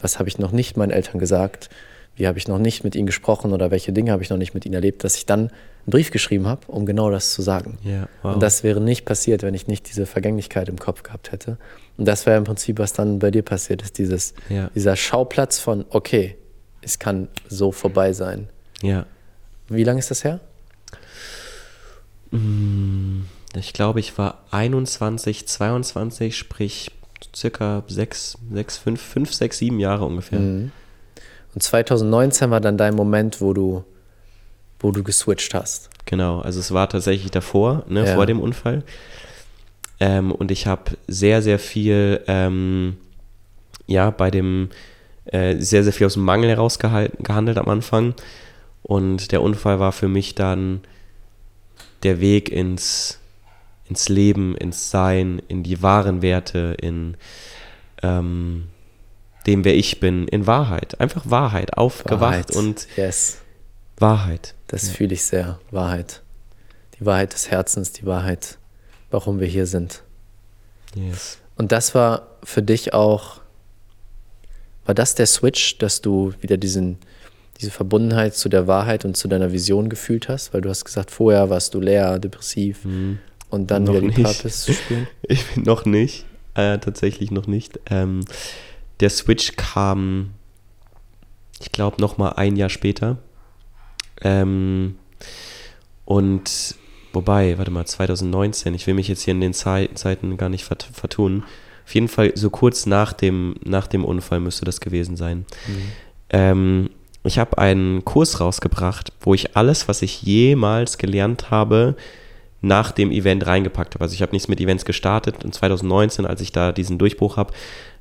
Was habe ich noch nicht meinen Eltern gesagt? Wie habe ich noch nicht mit ihnen gesprochen oder welche Dinge habe ich noch nicht mit ihnen erlebt, dass ich dann einen Brief geschrieben habe, um genau das zu sagen. Ja, wow. Und das wäre nicht passiert, wenn ich nicht diese Vergänglichkeit im Kopf gehabt hätte. Und das wäre im Prinzip, was dann bei dir passiert ist, dieses, Ja. dieser Schauplatz von, okay, es kann so vorbei sein. Ja. Wie lange ist das her? Ich glaube, ich war 21, 22, sprich circa 6, 6, 5, 5, 6, 7 Jahre ungefähr. Mhm. Und 2019 war dann dein Moment, wo du, wo du geswitcht hast. Genau, also es war tatsächlich davor, ne, Ja. vor dem Unfall. Ähm, und ich habe sehr, sehr viel, ähm, ja, bei dem, äh, sehr, sehr viel aus dem Mangel heraus gehandelt am Anfang. Und der Unfall war für mich dann der Weg ins, ins Leben, ins Sein, in die wahren Werte, in ähm, dem, wer ich bin, in Wahrheit. Einfach Wahrheit, aufgewacht Wahrheit. und Yes, Wahrheit. das fühle ich sehr. Wahrheit. Die Wahrheit des Herzens, die Wahrheit, warum wir hier sind. Yes. Und das war für dich auch, war das der Switch, dass du wieder diesen, diese Verbundenheit zu der Wahrheit und zu deiner Vision gefühlt hast? Weil du hast gesagt, vorher warst du leer, depressiv und dann Noch wieder die zu spüren. Ich bin noch nicht, äh, tatsächlich noch nicht. Ähm, der Switch kam, ich glaube, noch mal ein Jahr später. Ähm, und wobei, warte mal, 2019, ich will mich jetzt hier in den Zei Zeiten gar nicht vert vertun. Auf jeden Fall so kurz nach dem, nach dem Unfall müsste das gewesen sein. Ähm, ich habe einen Kurs rausgebracht, wo ich alles, was ich jemals gelernt habe, nach dem Event reingepackt habe. Also ich habe nichts mit Events gestartet und 2019, als ich da diesen Durchbruch habe,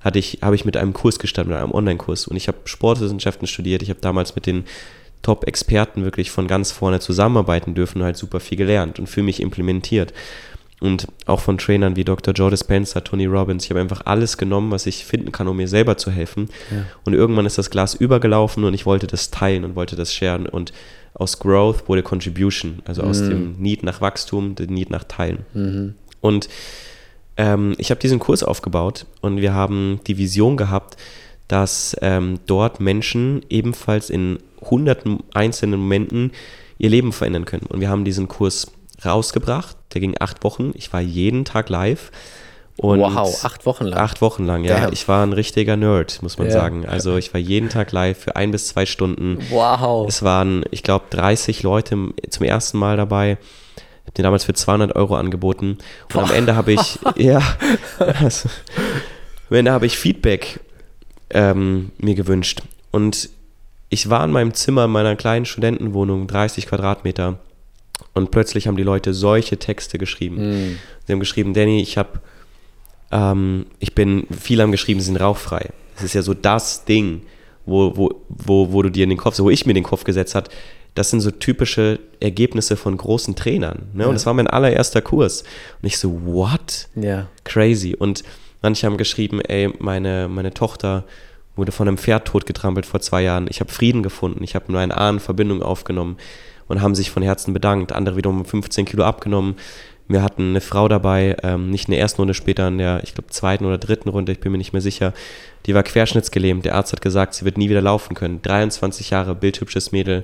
hatte ich, habe ich mit einem Kurs gestartet, mit einem Online-Kurs und ich habe Sportwissenschaften studiert. Ich habe damals mit den Top-Experten wirklich von ganz vorne zusammenarbeiten dürfen und halt super viel gelernt und für mich implementiert. Und auch von Trainern wie Dr. Joe Dispenza, Tony Robbins. Ich habe einfach alles genommen, was ich finden kann, um mir selber zu helfen. Und irgendwann ist das Glas übergelaufen und ich wollte das teilen und wollte das sharen. Und aus Growth wurde Contribution, also aus dem Need nach Wachstum, der Need nach Teilen. Und ähm, ich habe diesen Kurs aufgebaut und wir haben die Vision gehabt, dass ähm, dort Menschen ebenfalls in hunderten einzelnen Momenten ihr Leben verändern können. Und wir haben diesen Kurs rausgebracht, der ging acht Wochen. Ich war jeden Tag live. Und wow, acht Wochen lang. Acht Wochen lang, ja. Damn. Ich war ein richtiger Nerd, muss man Ja. sagen. Also ich war jeden Tag live für ein bis zwei Stunden. Wow. Es waren, ich glaube, 30 Leute zum ersten Mal dabei. Ich habe den damals für 200 Euro angeboten. Und am Ende habe ich, ja, also, am Ende habe ich Feedback ähm, mir gewünscht. Und ich war in meinem Zimmer in meiner kleinen Studentenwohnung, 30 Quadratmeter. Und plötzlich haben die Leute solche Texte geschrieben. Sie haben geschrieben, Danny, ich habe, ähm, ich bin, viele haben geschrieben, sie sind rauchfrei. Das ist ja so das Ding, wo, wo, wo, wo du dir in den Kopf, so wo ich mir den Kopf gesetzt hat. Das sind so typische Ergebnisse von großen Trainern. Ne? Und das war mein allererster Kurs. Und ich so, what? Ja. Crazy. Und manche haben geschrieben, ey, meine, meine Tochter wurde von einem Pferd totgetrampelt vor zwei Jahren. Ich habe Frieden gefunden. Ich habe nur eine Ahnenverbindung aufgenommen und haben sich von Herzen bedankt. Andere wiederum haben 15 Kilo abgenommen. Wir hatten eine Frau dabei, ähm, nicht in der ersten Runde, später in der, ich glaube, zweiten oder dritten Runde, ich bin mir nicht mehr sicher. Die war querschnittsgelähmt. Der Arzt hat gesagt, sie wird nie wieder laufen können. 23 Jahre, bildhübsches Mädel.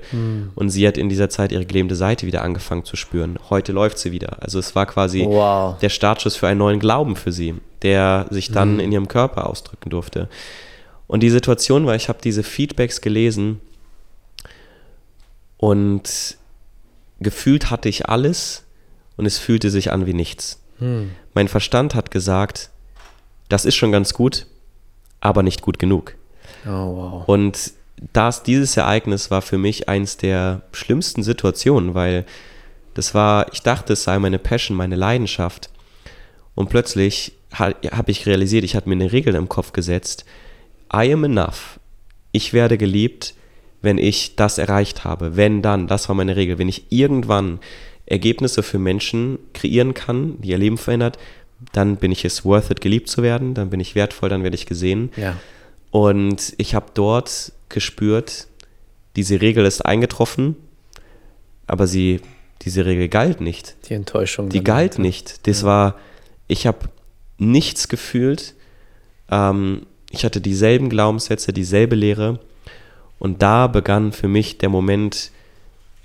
Und sie hat in dieser Zeit ihre gelähmte Seite wieder angefangen zu spüren. Heute läuft sie wieder. Also es war quasi Wow. der Startschuss für einen neuen Glauben für sie, der sich dann in ihrem Körper ausdrücken durfte. Und die Situation war, ich habe diese Feedbacks gelesen und gefühlt hatte ich alles und es fühlte sich an wie nichts. Mein Verstand hat gesagt, das ist schon ganz gut, aber nicht gut genug. Oh, wow. Und das, dieses Ereignis war für mich eins der schlimmsten Situationen, weil das war, ich dachte, es sei meine Passion, meine Leidenschaft. Und plötzlich ha, habe ich realisiert, ich hatte mir eine Regel im Kopf gesetzt. I am enough. Ich werde geliebt, wenn ich das erreicht habe. Wenn dann, das war meine Regel. Wenn ich irgendwann Ergebnisse für Menschen kreieren kann, die ihr Leben verändert, dann bin ich es worth it, geliebt zu werden, dann bin ich wertvoll, dann werde ich gesehen. Ja. Und ich habe dort gespürt, diese Regel ist eingetroffen, aber sie, diese Regel galt nicht. Die Enttäuschung. Die galt halt. nicht. Das war, ich habe nichts gefühlt. Ähm, ich hatte dieselben Glaubenssätze, dieselbe Lehre. Und da begann für mich der Moment,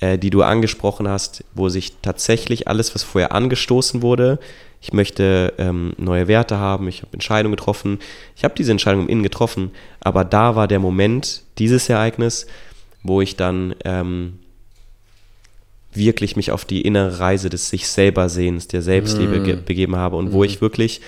äh, die du angesprochen hast, wo sich tatsächlich alles, was vorher angestoßen wurde, ich möchte ähm, neue Werte haben, ich habe Entscheidungen getroffen, ich habe diese Entscheidung im Innen getroffen, aber da war der Moment, dieses Ereignis, wo ich dann ähm, wirklich mich auf die innere Reise des sich selber Sehens, der Selbstliebe Mm. begeben habe und wo Mhm. ich wirklich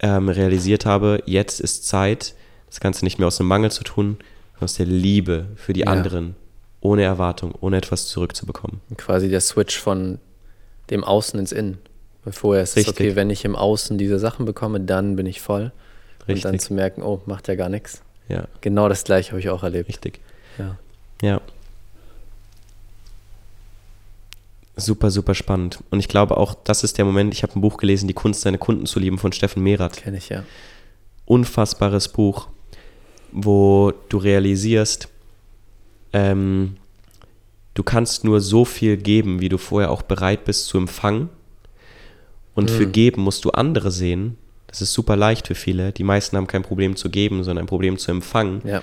ähm, realisiert habe, jetzt ist Zeit, das Ganze nicht mehr aus dem Mangel zu tun, aus der Liebe für die Ja. anderen, ohne Erwartung, ohne etwas zurückzubekommen. Quasi der Switch von dem Außen ins Innen. Weil vorher ist es Richtig. okay, wenn ich im Außen diese Sachen bekomme, dann bin ich voll. Und dann Richtig. zu merken, oh, macht ja gar nichts. Ja, Genau das gleiche habe ich auch erlebt. richtig. Ja. Ja. Super, super spannend. Und ich glaube auch, das ist der Moment, ich habe ein Buch gelesen, Die Kunst, seine Kunden zu lieben von Steffen Mehrath. Kenne ich ja. Unfassbares Buch, wo du realisierst, ähm, du kannst nur so viel geben, wie du vorher auch bereit bist zu empfangen. Und für Mhm. geben musst du andere sehen. Das ist super leicht für viele. Die meisten haben kein Problem zu geben, sondern ein Problem zu empfangen Ja.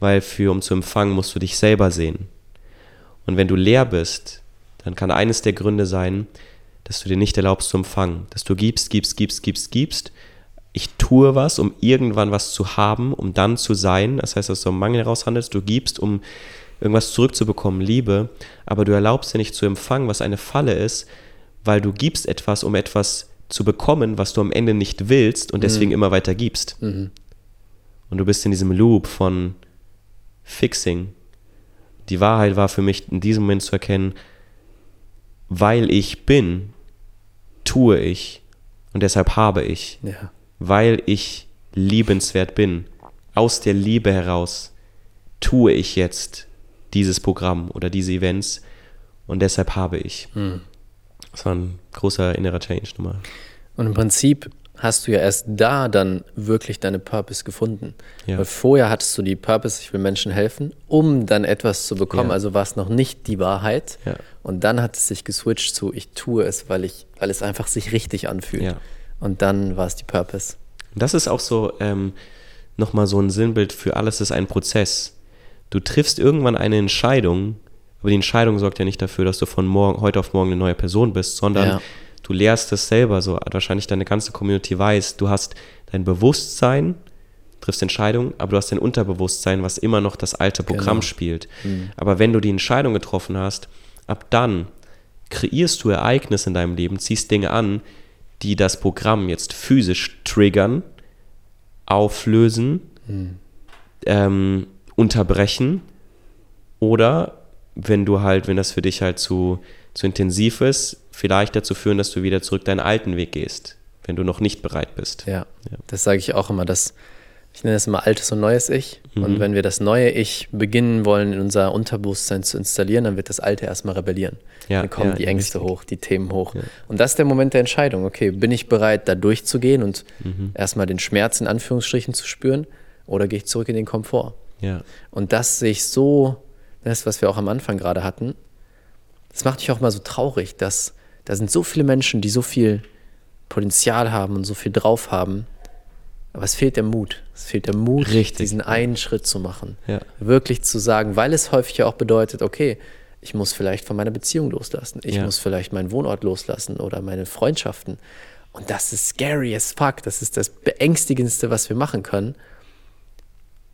weil für um zu empfangen musst du dich selber sehen. Und wenn du leer bist, dann kann eines der Gründe sein, dass du dir nicht erlaubst zu empfangen, dass du gibst, gibst, gibst, gibst, gibst. Ich tue was, um irgendwann was zu haben, um dann zu sein. Das heißt, dass du am Mangel heraus handelst. Du gibst, um irgendwas zurückzubekommen, Liebe. Aber du erlaubst dir nicht zu empfangen, was eine Falle ist, weil du gibst etwas, um etwas zu bekommen, was du am Ende nicht willst und deswegen immer weiter gibst. Mhm. Und du bist in diesem Loop von Fixing. Die Wahrheit war für mich in diesem Moment zu erkennen, weil ich bin, tue ich und deshalb habe ich. Ja. Weil ich liebenswert bin, aus der Liebe heraus tue ich jetzt dieses Programm oder diese Events und deshalb habe ich. Mhm. Das war ein großer innerer Change nochmal. Und im Prinzip hast du ja erst da dann wirklich deine Purpose gefunden. Ja. Weil vorher hattest du die Purpose, ich will Menschen helfen, um dann etwas zu bekommen. Ja. Also war es noch nicht die Wahrheit. Ja. Und dann hat es sich geswitcht zu, ich tue es, weil ich, weil es einfach sich richtig anfühlt. Und dann war es die Purpose. Das ist auch so ähm, nochmal so ein Sinnbild für alles ist ein Prozess. Du triffst irgendwann eine Entscheidung, aber die Entscheidung sorgt ja nicht dafür, dass du von morgen, heute auf morgen eine neue Person bist, sondern Ja. du lehrst es selber, so wahrscheinlich deine ganze Community weiß, du hast dein Bewusstsein, triffst Entscheidungen, aber du hast dein Unterbewusstsein, was immer noch das alte Programm Genau. spielt. Aber wenn du die Entscheidung getroffen hast, ab dann kreierst du Ereignisse in deinem Leben, ziehst Dinge an, die das Programm jetzt physisch triggern, auflösen, ähm, unterbrechen oder wenn du halt, wenn das für dich halt zu, zu intensiv ist, vielleicht dazu führen, dass du wieder zurück deinen alten Weg gehst, wenn du noch nicht bereit bist. Ja, Ja. das sage ich auch immer. Dass, ich nenne es immer altes und neues Ich. Mhm. Und wenn wir das neue Ich beginnen wollen, in unser Unterbewusstsein zu installieren, dann wird das alte erstmal rebellieren. Ja, dann kommen ja, die ja, Ängste richtig. hoch, die Themen hoch. Und das ist der Moment der Entscheidung. Okay, bin ich bereit, da durchzugehen und Mhm. erstmal den Schmerz in Anführungsstrichen zu spüren? Oder gehe ich zurück in den Komfort? Ja, Und das sehe ich so, das, was wir auch am Anfang gerade hatten, das macht mich auch mal so traurig, dass da sind so viele Menschen, die so viel Potenzial haben und so viel drauf haben, aber es fehlt der Mut. Es fehlt der Mut, Richtig. diesen einen Schritt zu machen. Ja. Wirklich zu sagen, weil es häufig ja auch bedeutet, okay, ich muss vielleicht von meiner Beziehung loslassen. Ich Ja. muss vielleicht meinen Wohnort loslassen oder meine Freundschaften. Und das ist scary as fuck. Das ist das Beängstigendste, was wir machen können.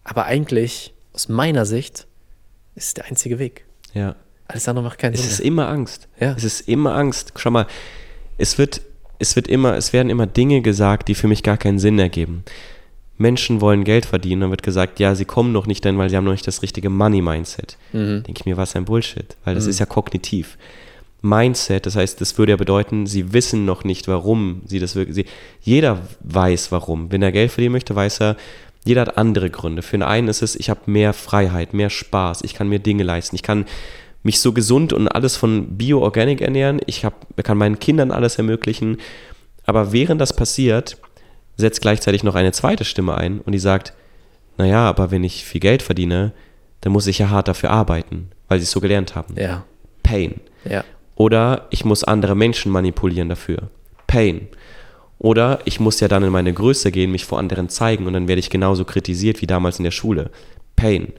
Aber eigentlich, aus meiner Sicht, ist es der einzige Weg. ja. Alles andere macht keinen Es Sinn. ist mehr. immer Angst. Ja. Es ist immer Angst. Schau mal, es wird, es wird immer, es werden immer Dinge gesagt, die für mich gar keinen Sinn ergeben. Menschen wollen Geld verdienen, dann wird gesagt, ja, sie kommen noch nicht, denn weil sie haben noch nicht das richtige Money-Mindset. Mhm. Denke ich mir, was ein Bullshit, weil das ist ja kognitiv. Mindset, das heißt, das würde ja bedeuten, sie wissen noch nicht, warum sie das wirklich. Sie, jeder weiß, warum. Wenn er Geld verdienen möchte, weiß er, jeder hat andere Gründe. Für den einen ist es, ich habe mehr Freiheit, mehr Spaß, ich kann mir Dinge leisten, ich kann mich so gesund und alles von Bio-Organic ernähren, ich hab, kann meinen Kindern alles ermöglichen. Aber während das passiert, setzt gleichzeitig noch eine zweite Stimme ein und die sagt, naja, aber wenn ich viel Geld verdiene, dann muss ich ja hart dafür arbeiten, weil sie es so gelernt haben. Ja, Pain. ja, Oder ich muss andere Menschen manipulieren dafür. Pain. Oder ich muss ja dann in meine Größe gehen, mich vor anderen zeigen und dann werde ich genauso kritisiert wie damals in der Schule. Pain.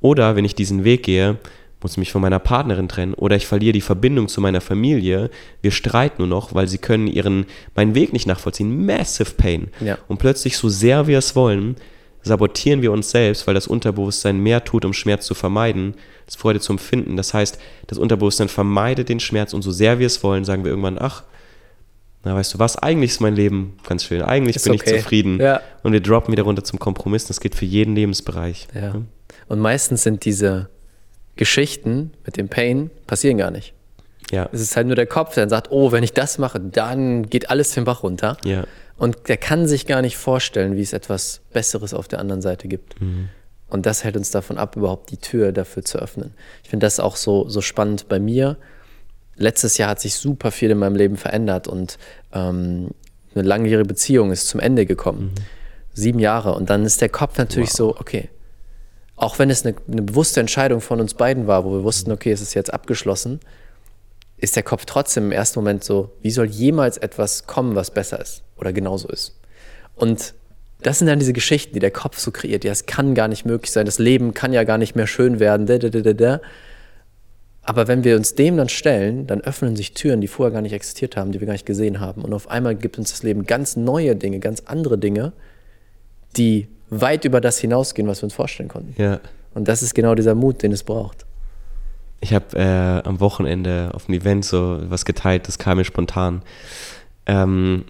Oder wenn ich diesen Weg gehe, muss ich mich von meiner Partnerin trennen oder ich verliere die Verbindung zu meiner Familie. Wir streiten nur noch, weil sie können ihren meinen Weg nicht nachvollziehen. Massive Pain. Ja. Und plötzlich, so sehr wir es wollen, sabotieren wir uns selbst, weil das Unterbewusstsein mehr tut, um Schmerz zu vermeiden, als Freude zu empfinden. Das heißt, das Unterbewusstsein vermeidet den Schmerz und so sehr wir es wollen, sagen wir irgendwann, ach, na weißt du was, eigentlich ist mein Leben ganz schön, eigentlich Ist bin okay. ich zufrieden. Ja. Und wir droppen wieder runter zum Kompromiss. Das geht für jeden Lebensbereich. Ja. Und meistens sind diese Geschichten mit dem Pain passieren gar nicht. Ja. Es ist halt nur der Kopf, der dann sagt, oh, wenn ich das mache, dann geht alles den Bach runter. Ja. Und der kann sich gar nicht vorstellen, wie es etwas Besseres auf der anderen Seite gibt. Und das hält uns davon ab, überhaupt die Tür dafür zu öffnen. Ich finde das auch so, so spannend bei mir. Letztes Jahr hat sich super viel in meinem Leben verändert und ähm, eine langjährige Beziehung ist zum Ende gekommen. Sieben Jahre. Und dann ist der Kopf natürlich so, okay, auch wenn es eine, eine bewusste Entscheidung von uns beiden war, wo wir wussten, okay, es ist jetzt abgeschlossen, ist der Kopf trotzdem im ersten Moment so, wie soll jemals etwas kommen, was besser ist oder genauso ist? Und das sind dann diese Geschichten, die der Kopf so kreiert. Ja, es kann gar nicht möglich sein, das Leben kann ja gar nicht mehr schön werden. Da, da, da, da. Aber wenn wir uns dem dann stellen, dann öffnen sich Türen, die vorher gar nicht existiert haben, die wir gar nicht gesehen haben. Und auf einmal gibt uns das Leben ganz neue Dinge, ganz andere Dinge, die weit über das hinausgehen, was wir uns vorstellen konnten. Ja. Und das ist genau dieser Mut, den es braucht. Ich habe äh, am Wochenende auf einem Event so was geteilt, das kam mir spontan. Ähm,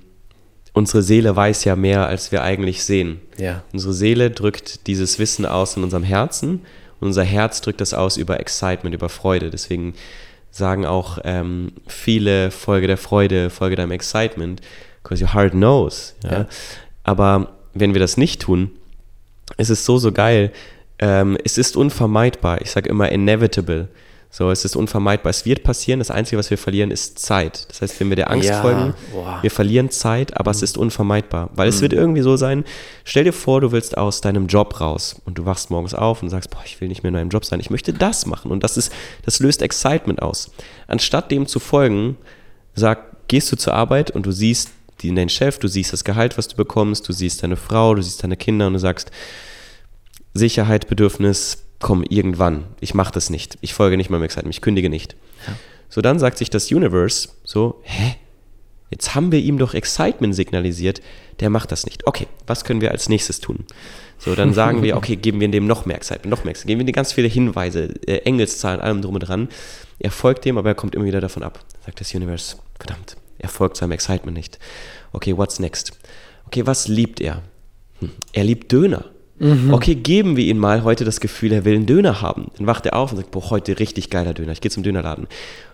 unsere Seele weiß ja mehr, als wir eigentlich sehen. Ja. Unsere Seele drückt dieses Wissen aus in unserem Herzen und unser Herz drückt das aus über Excitement, über Freude. Deswegen sagen auch ähm, viele Folge der Freude, Folge deinem Excitement, because your heart knows. Ja? Ja. Aber wenn wir das nicht tun, es ist so, so geil. Ähm, es ist unvermeidbar. Ich sage immer inevitable. So, es ist unvermeidbar. Es wird passieren. Das Einzige, was wir verlieren, ist Zeit. Das heißt, wenn wir der Angst Ja, folgen, boah. wir verlieren Zeit, aber es ist unvermeidbar. Weil es wird irgendwie so sein, stell dir vor, du willst aus deinem Job raus und du wachst morgens auf und sagst, boah, ich will nicht mehr in meinem Job sein, ich möchte das machen. Und das ist, das löst Excitement aus. Anstatt dem zu folgen, sag, gehst du zur Arbeit und du siehst den, deinen Chef, du siehst das Gehalt, was du bekommst, du siehst deine Frau, du siehst deine Kinder und du sagst, Sicherheit, Bedürfnis, komm, irgendwann. Ich mache das nicht. Ich folge nicht meinem Excitement. Ich kündige nicht. So, dann sagt sich das Universe so, hä? Jetzt haben wir ihm doch Excitement signalisiert. Der macht das nicht. Okay, was können wir als nächstes tun? So, dann sagen wir, okay, geben wir dem noch mehr Excitement, noch mehr Excitement. Geben wir ihm ganz viele Hinweise, äh, Engelszahlen, allem drum und dran. Er folgt dem, aber er kommt immer wieder davon ab. Sagt das Universe, verdammt, er folgt seinem Excitement nicht. Okay, what's next? Okay, was liebt er? Hm, er liebt Döner. Okay, geben wir ihm mal heute das Gefühl, er will einen Döner haben. Dann wacht er auf und sagt, boah, heute richtig geiler Döner. Ich gehe zum Dönerladen.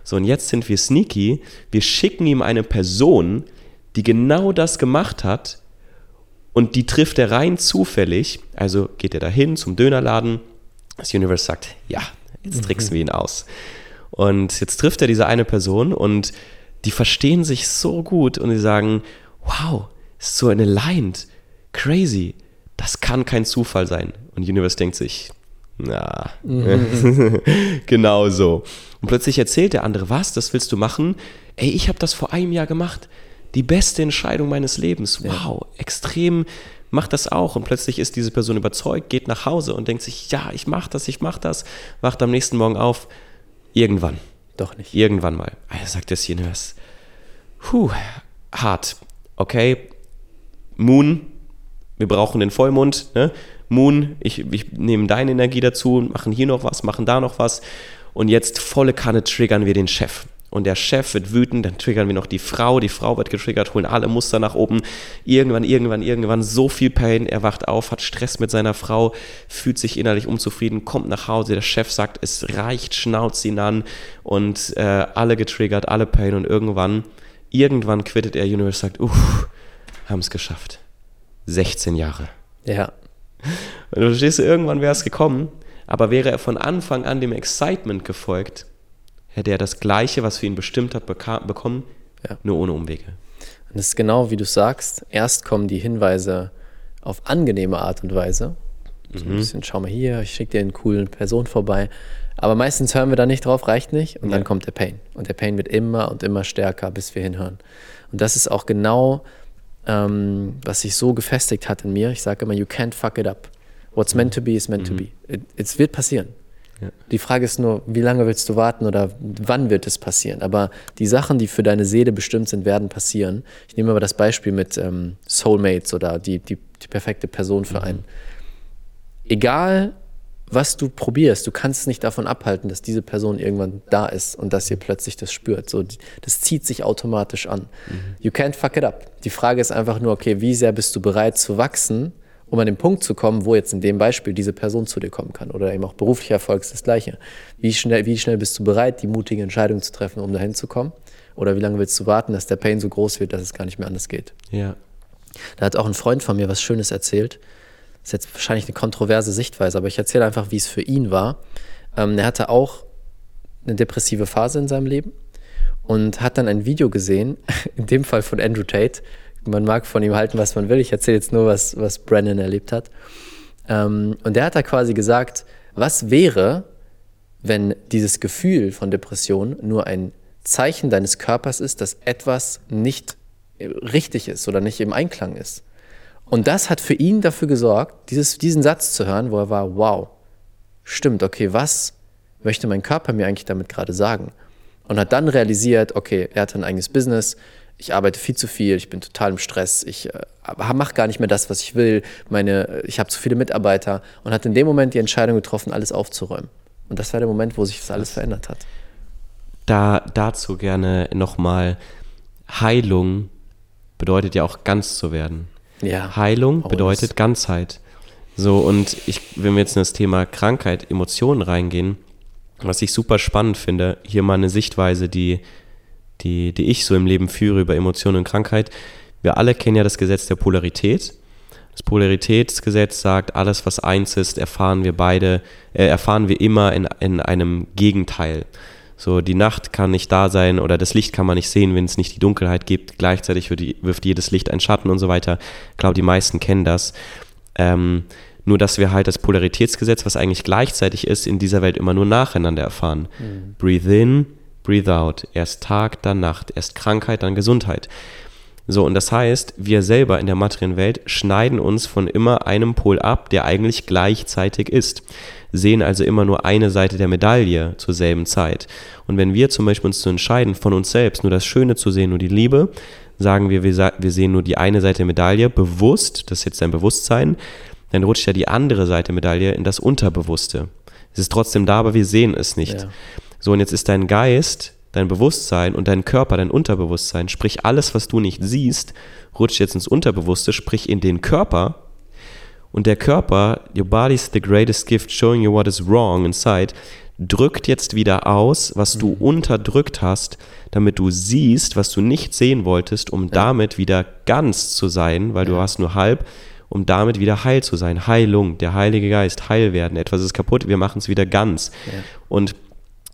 So, und jetzt sind wir sneaky. Wir schicken ihm eine Person, die genau das gemacht hat und die trifft er rein zufällig. Also geht er dahin zum Dönerladen. Das Universe sagt, ja, jetzt tricksen wir ihn aus. Und jetzt trifft er diese eine Person und die verstehen sich so gut und die sagen, wow, ist so eine aligned, crazy, das kann kein Zufall sein. Und Universe denkt sich, na, genau so. Und plötzlich erzählt der andere, was, das willst du machen? Ey, ich habe das vor einem Jahr gemacht. Die beste Entscheidung meines Lebens. Wow, extrem, mach das auch. Und plötzlich ist diese Person überzeugt, geht nach Hause und denkt sich, ja, ich mach das, ich mach das. Wacht am nächsten Morgen auf. Irgendwann. Doch nicht. Irgendwann mal. Also sagt das Universe. Puh, hart. Okay, Moon, wir brauchen den Vollmond. Ne? Moon, ich, ich nehme deine Energie dazu, machen hier noch was, machen da noch was. Und jetzt volle Kanne triggern wir den Chef. Und der Chef wird wütend, dann triggern wir noch die Frau, die Frau wird getriggert, holen alle Muster nach oben. Irgendwann, irgendwann, irgendwann so viel Pain, er wacht auf, hat Stress mit seiner Frau, fühlt sich innerlich unzufrieden, kommt nach Hause, der Chef sagt, es reicht, schnauzt ihn an und äh, alle getriggert, alle Pain und irgendwann, irgendwann quittet er Universe, sagt, uff, haben es geschafft. 16 Jahre. Ja. Und du verstehst, irgendwann wäre es gekommen, aber wäre er von Anfang an dem Excitement gefolgt, hätte er das Gleiche, was für ihn bestimmt hat, bekommen, Ja. nur ohne Umwege. Und das ist genau wie du sagst. Erst kommen die Hinweise auf angenehme Art und Weise. So ein bisschen, schau mal hier, ich schicke dir eine coole Person vorbei. Aber meistens hören wir da nicht drauf, reicht nicht. Und dann Ja. kommt der Pain. Und der Pain wird immer und immer stärker, bis wir hinhören. Und das ist auch genau, ähm, was sich so gefestigt hat in mir. Ich sage immer, you can't fuck it up. What's meant to be is meant to be. It, es wird passieren. Ja. Die Frage ist nur, wie lange willst du warten oder wann wird es passieren? Aber die Sachen, die für deine Seele bestimmt sind, werden passieren. Ich nehme aber das Beispiel mit ähm, Soulmates oder die, die, die perfekte Person für einen. egal was du probierst, du kannst es nicht davon abhalten, dass diese Person irgendwann da ist und dass ihr plötzlich das spürt. So, das zieht sich automatisch an. Mhm. You can't fuck it up. Die Frage ist einfach nur, okay, wie sehr bist du bereit zu wachsen, um an den Punkt zu kommen, wo jetzt in dem Beispiel diese Person zu dir kommen kann. Oder eben auch beruflicher Erfolg ist das Gleiche. Wie schnell, wie schnell bist du bereit, die mutige Entscheidung zu treffen, um dahin zu kommen? Oder wie lange willst du warten, dass der Pain so groß wird, dass es gar nicht mehr anders geht? Ja. Da hat auch ein Freund von mir was Schönes erzählt ist jetzt wahrscheinlich eine kontroverse Sichtweise, aber ich erzähle einfach, wie es für ihn war. Ähm, er hatte auch eine depressive Phase in seinem Leben und hat dann ein Video gesehen, in dem Fall von Andrew Tate. Man mag von ihm halten, was man will. Ich erzähle jetzt nur, was, was Brennan erlebt hat. Ähm, und der hat da quasi gesagt, was wäre, wenn dieses Gefühl von Depression nur ein Zeichen deines Körpers ist, dass etwas nicht richtig ist oder nicht im Einklang ist. Und das hat für ihn dafür gesorgt, dieses, diesen Satz zu hören, wo er war, wow, stimmt, okay, was möchte mein Körper mir eigentlich damit gerade sagen? Und hat dann realisiert, okay, er hat ein eigenes Business, ich arbeite viel zu viel, ich bin total im Stress, ich äh, mache gar nicht mehr das, was ich will, meine, ich habe zu viele Mitarbeiter und hat in dem Moment die Entscheidung getroffen, alles aufzuräumen. Und das war der Moment, wo sich das alles verändert hat. Da dazu gerne nochmal, Heilung bedeutet ja auch ganz zu werden. Ja. Heilung bedeutet Ganzheit. So, und ich, wenn wir jetzt in das Thema Krankheit, Emotionen reingehen, was ich super spannend finde, hier mal eine Sichtweise, die, die, die ich so im Leben führe über Emotionen und Krankheit. Wir alle kennen ja das Gesetz der Polarität. Das Polaritätsgesetz sagt, alles, was eins ist, erfahren wir beide, äh, erfahren wir immer in, in einem Gegenteil. So, die Nacht kann nicht da sein oder das Licht kann man nicht sehen, wenn es nicht die Dunkelheit gibt. Gleichzeitig wirft jedes Licht einen Schatten und so weiter. Ich glaube, die meisten kennen das. Ähm, nur, dass wir halt das Polaritätsgesetz, was eigentlich gleichzeitig ist, in dieser Welt immer nur nacheinander erfahren. Mhm. Breathe in, breathe out. Erst Tag, dann Nacht. Erst Krankheit, dann Gesundheit. So, und das heißt, wir selber in der materiellen Welt schneiden uns von immer einem Pol ab, der eigentlich gleichzeitig ist sehen also immer nur eine Seite der Medaille zur selben Zeit. Und wenn wir zum Beispiel uns zu entscheiden, von uns selbst nur das Schöne zu sehen, nur die Liebe, sagen wir, wir sehen nur die eine Seite der Medaille bewusst, das ist jetzt dein Bewusstsein, dann rutscht ja die andere Seite der Medaille in das Unterbewusste. Es ist trotzdem da, aber wir sehen es nicht. Ja. So, und jetzt ist dein Geist, dein Bewusstsein und dein Körper, dein Unterbewusstsein, sprich alles, was du nicht siehst, rutscht jetzt ins Unterbewusste, sprich in den Körper, und der Körper, your body's the greatest gift, showing you what is wrong inside, drückt jetzt wieder aus, was du mhm. unterdrückt hast, damit du siehst, was du nicht sehen wolltest, um ja. damit wieder ganz zu sein, weil ja. du hast nur halb, um damit wieder heil zu sein. Heilung, der Heilige Geist, heil werden. Etwas ist kaputt, wir machen es wieder ganz. Ja. Und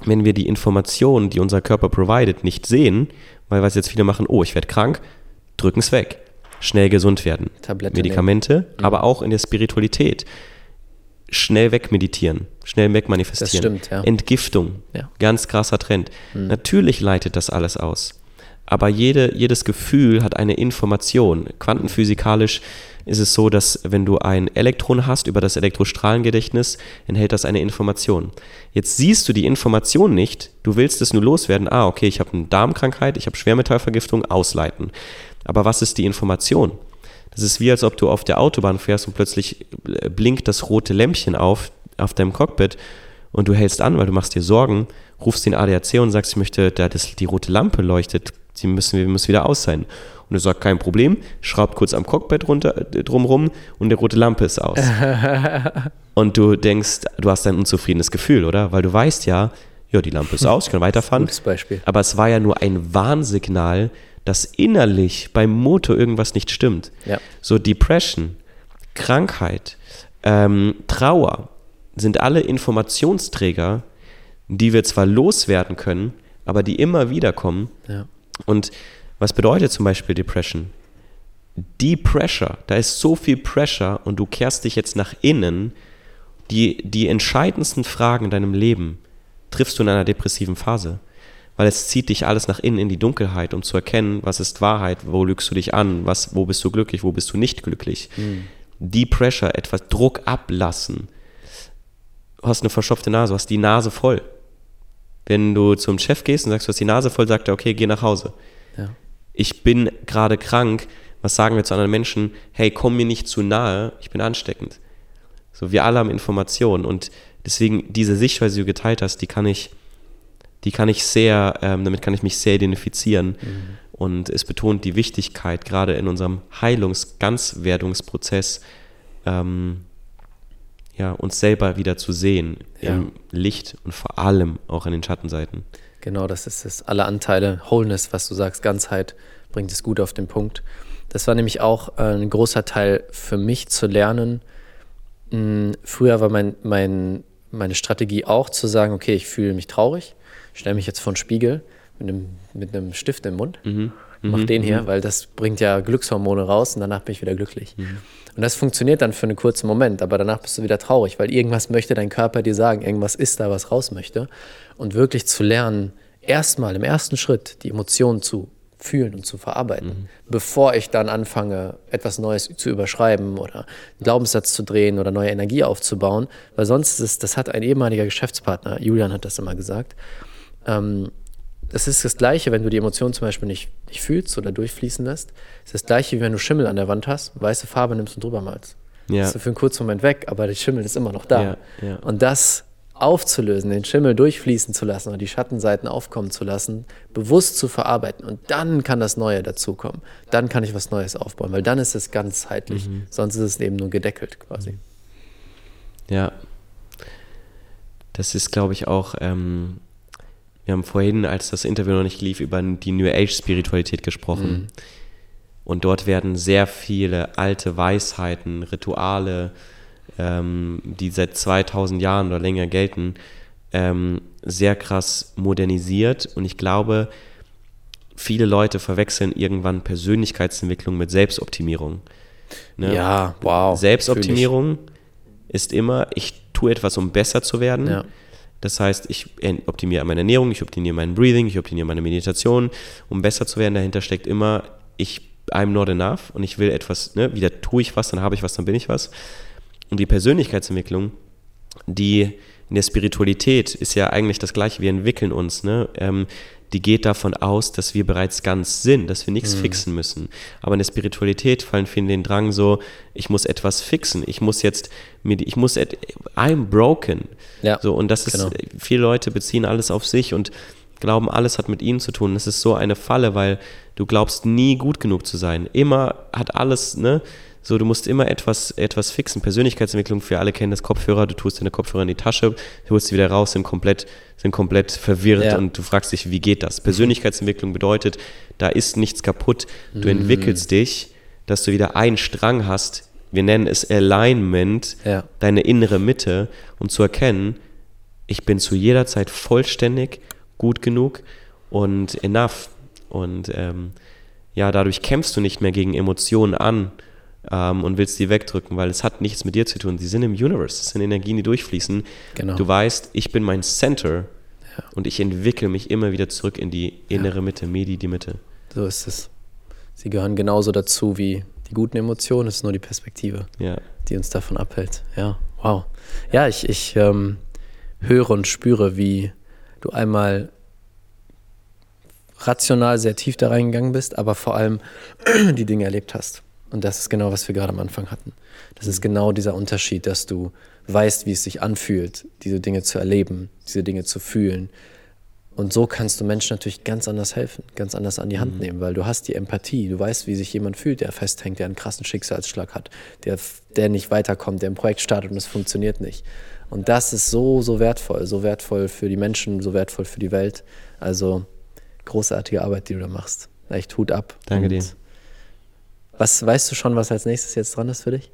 wenn wir die Informationen, die unser Körper provided, nicht sehen, weil was jetzt viele machen, oh, ich werde krank, drücken es weg schnell gesund werden. Tablette Medikamente, nehmen. Mhm. aber auch in der Spiritualität. Schnell wegmeditieren, schnell wegmanifestieren. Das stimmt, ja. Entgiftung, ja. ganz krasser Trend. Mhm. Natürlich leitet das alles aus. Aber jede, jedes Gefühl hat eine Information. Quantenphysikalisch ist es so, dass wenn du ein Elektron hast über das Elektrostrahlengedächtnis, enthält das eine Information. Jetzt siehst du die Information nicht, du willst es nur loswerden. Ah, okay, ich habe eine Darmkrankheit, ich habe Schwermetallvergiftung, ausleiten. Aber was ist die Information? Das ist wie, als ob du auf der Autobahn fährst und plötzlich blinkt das rote Lämpchen auf, auf deinem Cockpit und du hältst an, weil du machst dir Sorgen, rufst den ADAC und sagst, ich möchte, da das, die rote Lampe leuchtet, sie müssen, wir müssen wieder aus sein. Und er sagt, kein Problem, schraubt kurz am Cockpit runter, äh, drumrum und die rote Lampe ist aus. und du denkst, du hast ein unzufriedenes Gefühl, oder? Weil du weißt ja, ja, die Lampe ist aus, ich kann weiterfahren. Gutes Beispiel. Aber es war ja nur ein Warnsignal, dass innerlich beim Motor irgendwas nicht stimmt. Ja. So Depression, Krankheit, ähm, Trauer sind alle Informationsträger, die wir zwar loswerden können, aber die immer wieder kommen. Ja. Und was bedeutet zum Beispiel Depression? Die Pressure, da ist so viel Pressure und du kehrst dich jetzt nach innen, die, die entscheidendsten Fragen in deinem Leben triffst du in einer depressiven Phase weil es zieht dich alles nach innen in die Dunkelheit, um zu erkennen, was ist Wahrheit, wo lügst du dich an, was, wo bist du glücklich, wo bist du nicht glücklich. Mhm. Die Pressure, etwas Druck ablassen. Du hast eine verstopfte Nase, du hast die Nase voll. Wenn du zum Chef gehst und sagst, du hast die Nase voll, sagt er, okay, geh nach Hause. Ja. Ich bin gerade krank. Was sagen wir zu anderen Menschen? Hey, komm mir nicht zu nahe, ich bin ansteckend. So, wir alle haben Informationen und deswegen diese Sichtweise, die du geteilt hast, die kann ich, die kann ich sehr, ähm, damit kann ich mich sehr identifizieren. Mhm. Und es betont die Wichtigkeit, gerade in unserem Heilungs-Ganzwerdungsprozess, ähm, ja, uns selber wieder zu sehen ja. im Licht und vor allem auch an den Schattenseiten. Genau, das ist es. Alle Anteile, Wholeness, was du sagst, Ganzheit, bringt es gut auf den Punkt. Das war nämlich auch äh, ein großer Teil für mich zu lernen. Hm, früher war mein, mein, meine Strategie auch zu sagen, okay, ich fühle mich traurig, stelle mich jetzt vor den Spiegel mit einem, mit einem Stift im Mund, mhm. mach mhm. den hier, mhm. weil das bringt ja Glückshormone raus und danach bin ich wieder glücklich. Mhm. Und das funktioniert dann für einen kurzen Moment, aber danach bist du wieder traurig, weil irgendwas möchte dein Körper dir sagen, irgendwas ist da, was raus möchte. Und wirklich zu lernen, erstmal im ersten Schritt die Emotionen zu fühlen und zu verarbeiten, mhm. bevor ich dann anfange, etwas Neues zu überschreiben oder einen Glaubenssatz zu drehen oder neue Energie aufzubauen, weil sonst ist es, das hat ein ehemaliger Geschäftspartner, Julian hat das immer gesagt, ähm, es ist das Gleiche, wenn du die Emotionen zum Beispiel nicht, nicht fühlst oder durchfließen lässt. Es ist das Gleiche, wie wenn du Schimmel an der Wand hast, weiße Farbe nimmst und drüber malst. Ja. Das ist für einen kurzen Moment weg, aber der Schimmel ist immer noch da. Ja, ja. Und das aufzulösen, den Schimmel durchfließen zu lassen und die Schattenseiten aufkommen zu lassen, bewusst zu verarbeiten und dann kann das Neue dazukommen. Dann kann ich was Neues aufbauen, weil dann ist es ganzheitlich. Mhm. Sonst ist es eben nur gedeckelt quasi. Ja. Das ist, glaube ich, auch ähm, wir haben vorhin, als das Interview noch nicht lief, über die New Age-Spiritualität gesprochen. Mhm. Und dort werden sehr viele alte Weisheiten, Rituale, ähm, die seit 2000 Jahren oder länger gelten, ähm, sehr krass modernisiert. Und ich glaube, viele Leute verwechseln irgendwann Persönlichkeitsentwicklung mit Selbstoptimierung. Ne? Ja, wow. Selbstoptimierung ist immer, ich tue etwas, um besser zu werden. Ja. Das heißt, ich optimiere meine Ernährung, ich optimiere mein Breathing, ich optimiere meine Meditation, um besser zu werden. Dahinter steckt immer, ich I'm not enough und ich will etwas, ne, wieder tue ich was, dann habe ich was, dann bin ich was. Und die Persönlichkeitsentwicklung, die in der Spiritualität ist ja eigentlich das Gleiche, wir entwickeln uns. Ne? Ähm, die geht davon aus, dass wir bereits ganz sind, dass wir nichts mhm. fixen müssen. Aber in der Spiritualität fallen viele den Drang so, ich muss etwas fixen, ich muss jetzt, ich muss, I'm broken. Ja, so, und das ist, genau. viele Leute beziehen alles auf sich und glauben, alles hat mit ihnen zu tun. Das ist so eine Falle, weil du glaubst nie gut genug zu sein. Immer hat alles, ne? So, du musst immer etwas, etwas fixen. Persönlichkeitsentwicklung, für alle kennen das Kopfhörer, du tust deine Kopfhörer in die Tasche, du holst sie wieder raus, sind komplett, sind komplett verwirrt ja. und du fragst dich, wie geht das? Persönlichkeitsentwicklung bedeutet, da ist nichts kaputt. Du mhm. entwickelst dich, dass du wieder einen Strang hast. Wir nennen es Alignment, ja. deine innere Mitte, um zu erkennen, ich bin zu jeder Zeit vollständig, gut genug und enough. Und ähm, ja, dadurch kämpfst du nicht mehr gegen Emotionen an, ähm, und willst die wegdrücken, weil es hat nichts mit dir zu tun. Sie sind im Universe, es sind Energien, die durchfließen. Genau. Du weißt, ich bin mein Center ja. und ich entwickle mich immer wieder zurück in die innere ja. Mitte, Medi, die Mitte. So ist es. Sie gehören genauso dazu wie die guten Emotionen, es ist nur die Perspektive, ja. die uns davon abhält. Ja, wow. Ja, ich, ich ähm, höre und spüre, wie du einmal rational sehr tief da reingegangen bist, aber vor allem die Dinge erlebt hast. Und das ist genau, was wir gerade am Anfang hatten. Das ist genau dieser Unterschied, dass du weißt, wie es sich anfühlt, diese Dinge zu erleben, diese Dinge zu fühlen. Und so kannst du Menschen natürlich ganz anders helfen, ganz anders an die Hand mhm. nehmen, weil du hast die Empathie, du weißt, wie sich jemand fühlt, der festhängt, der einen krassen Schicksalsschlag hat, der, der nicht weiterkommt, der ein Projekt startet und es funktioniert nicht. Und das ist so, so wertvoll, so wertvoll für die Menschen, so wertvoll für die Welt. Also großartige Arbeit, die du da machst. Echt Hut ab. Danke dir. Was weißt du schon, was als nächstes jetzt dran ist für dich?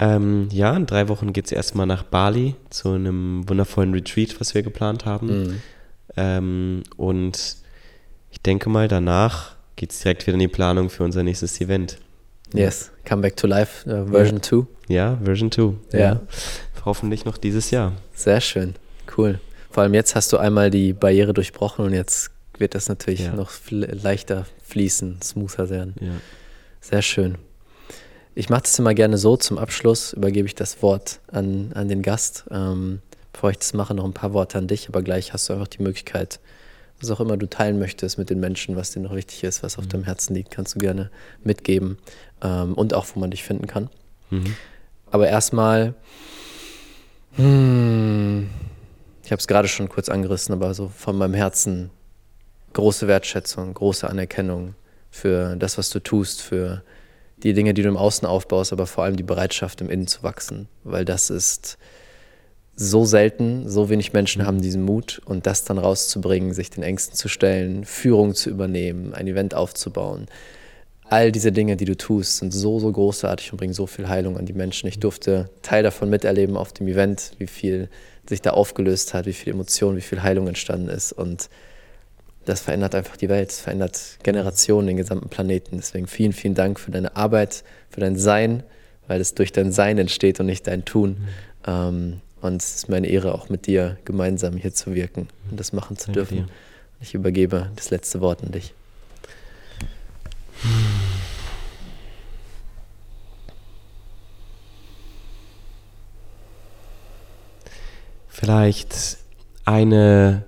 Ähm, ja, in drei Wochen geht es erstmal nach Bali zu einem wundervollen Retreat, was wir geplant haben. Mhm. Ähm, und ich denke mal, danach geht es direkt wieder in die Planung für unser nächstes Event. Yes, Come Back to Life, uh, Version 2. Ja, Version 2. Ja. ja. Hoffentlich noch dieses Jahr. Sehr schön, cool. Vor allem jetzt hast du einmal die Barriere durchbrochen und jetzt wird das natürlich ja. noch leichter fließen, smoother werden. Ja. Sehr schön. Ich mache das immer gerne so. Zum Abschluss übergebe ich das Wort an, an den Gast. Ähm, bevor ich das mache, noch ein paar Worte an dich, aber gleich hast du einfach die Möglichkeit, was auch immer du teilen möchtest mit den Menschen, was dir noch wichtig ist, was auf mhm. deinem Herzen liegt, kannst du gerne mitgeben ähm, und auch, wo man dich finden kann. Mhm. Aber erstmal, hm, ich habe es gerade schon kurz angerissen, aber so von meinem Herzen große Wertschätzung, große Anerkennung für das, was du tust, für die Dinge, die du im Außen aufbaust, aber vor allem die Bereitschaft, im Innen zu wachsen, weil das ist so selten, so wenig Menschen haben diesen Mut und das dann rauszubringen, sich den Ängsten zu stellen, Führung zu übernehmen, ein Event aufzubauen. All diese Dinge, die du tust, sind so, so großartig und bringen so viel Heilung an die Menschen. Ich durfte Teil davon miterleben auf dem Event, wie viel sich da aufgelöst hat, wie viel Emotion, wie viel Heilung entstanden ist und das verändert einfach die Welt, es verändert Generationen, den gesamten Planeten. Deswegen vielen, vielen Dank für deine Arbeit, für dein Sein, weil es durch dein Sein entsteht und nicht dein Tun. Mhm. Ähm, und es ist meine Ehre, auch mit dir gemeinsam hier zu wirken und das machen zu Danke dürfen. Dir. Ich übergebe das letzte Wort an dich. Vielleicht eine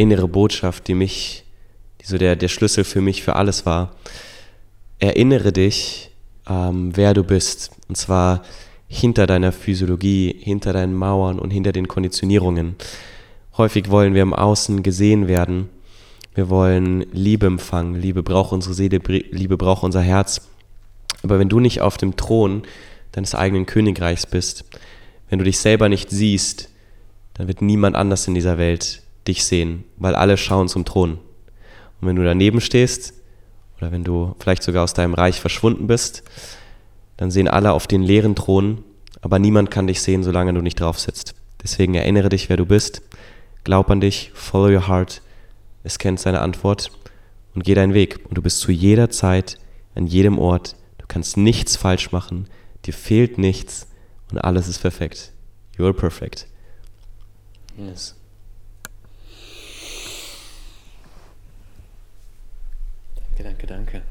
innere Botschaft, die mich, die so der, der Schlüssel für mich für alles war. Erinnere dich, ähm, wer du bist. Und zwar hinter deiner Physiologie, hinter deinen Mauern und hinter den Konditionierungen. Häufig wollen wir im Außen gesehen werden. Wir wollen Liebe empfangen. Liebe braucht unsere Seele, Liebe braucht unser Herz. Aber wenn du nicht auf dem Thron deines eigenen Königreichs bist, wenn du dich selber nicht siehst, dann wird niemand anders in dieser Welt dich sehen, weil alle schauen zum Thron. Und wenn du daneben stehst oder wenn du vielleicht sogar aus deinem Reich verschwunden bist, dann sehen alle auf den leeren Thron, aber niemand kann dich sehen, solange du nicht drauf sitzt. Deswegen erinnere dich, wer du bist, glaub an dich, follow your heart, es kennt seine Antwort und geh deinen Weg. Und du bist zu jeder Zeit, an jedem Ort, du kannst nichts falsch machen, dir fehlt nichts und alles ist perfekt. You're perfect. Yes. Danke, danke.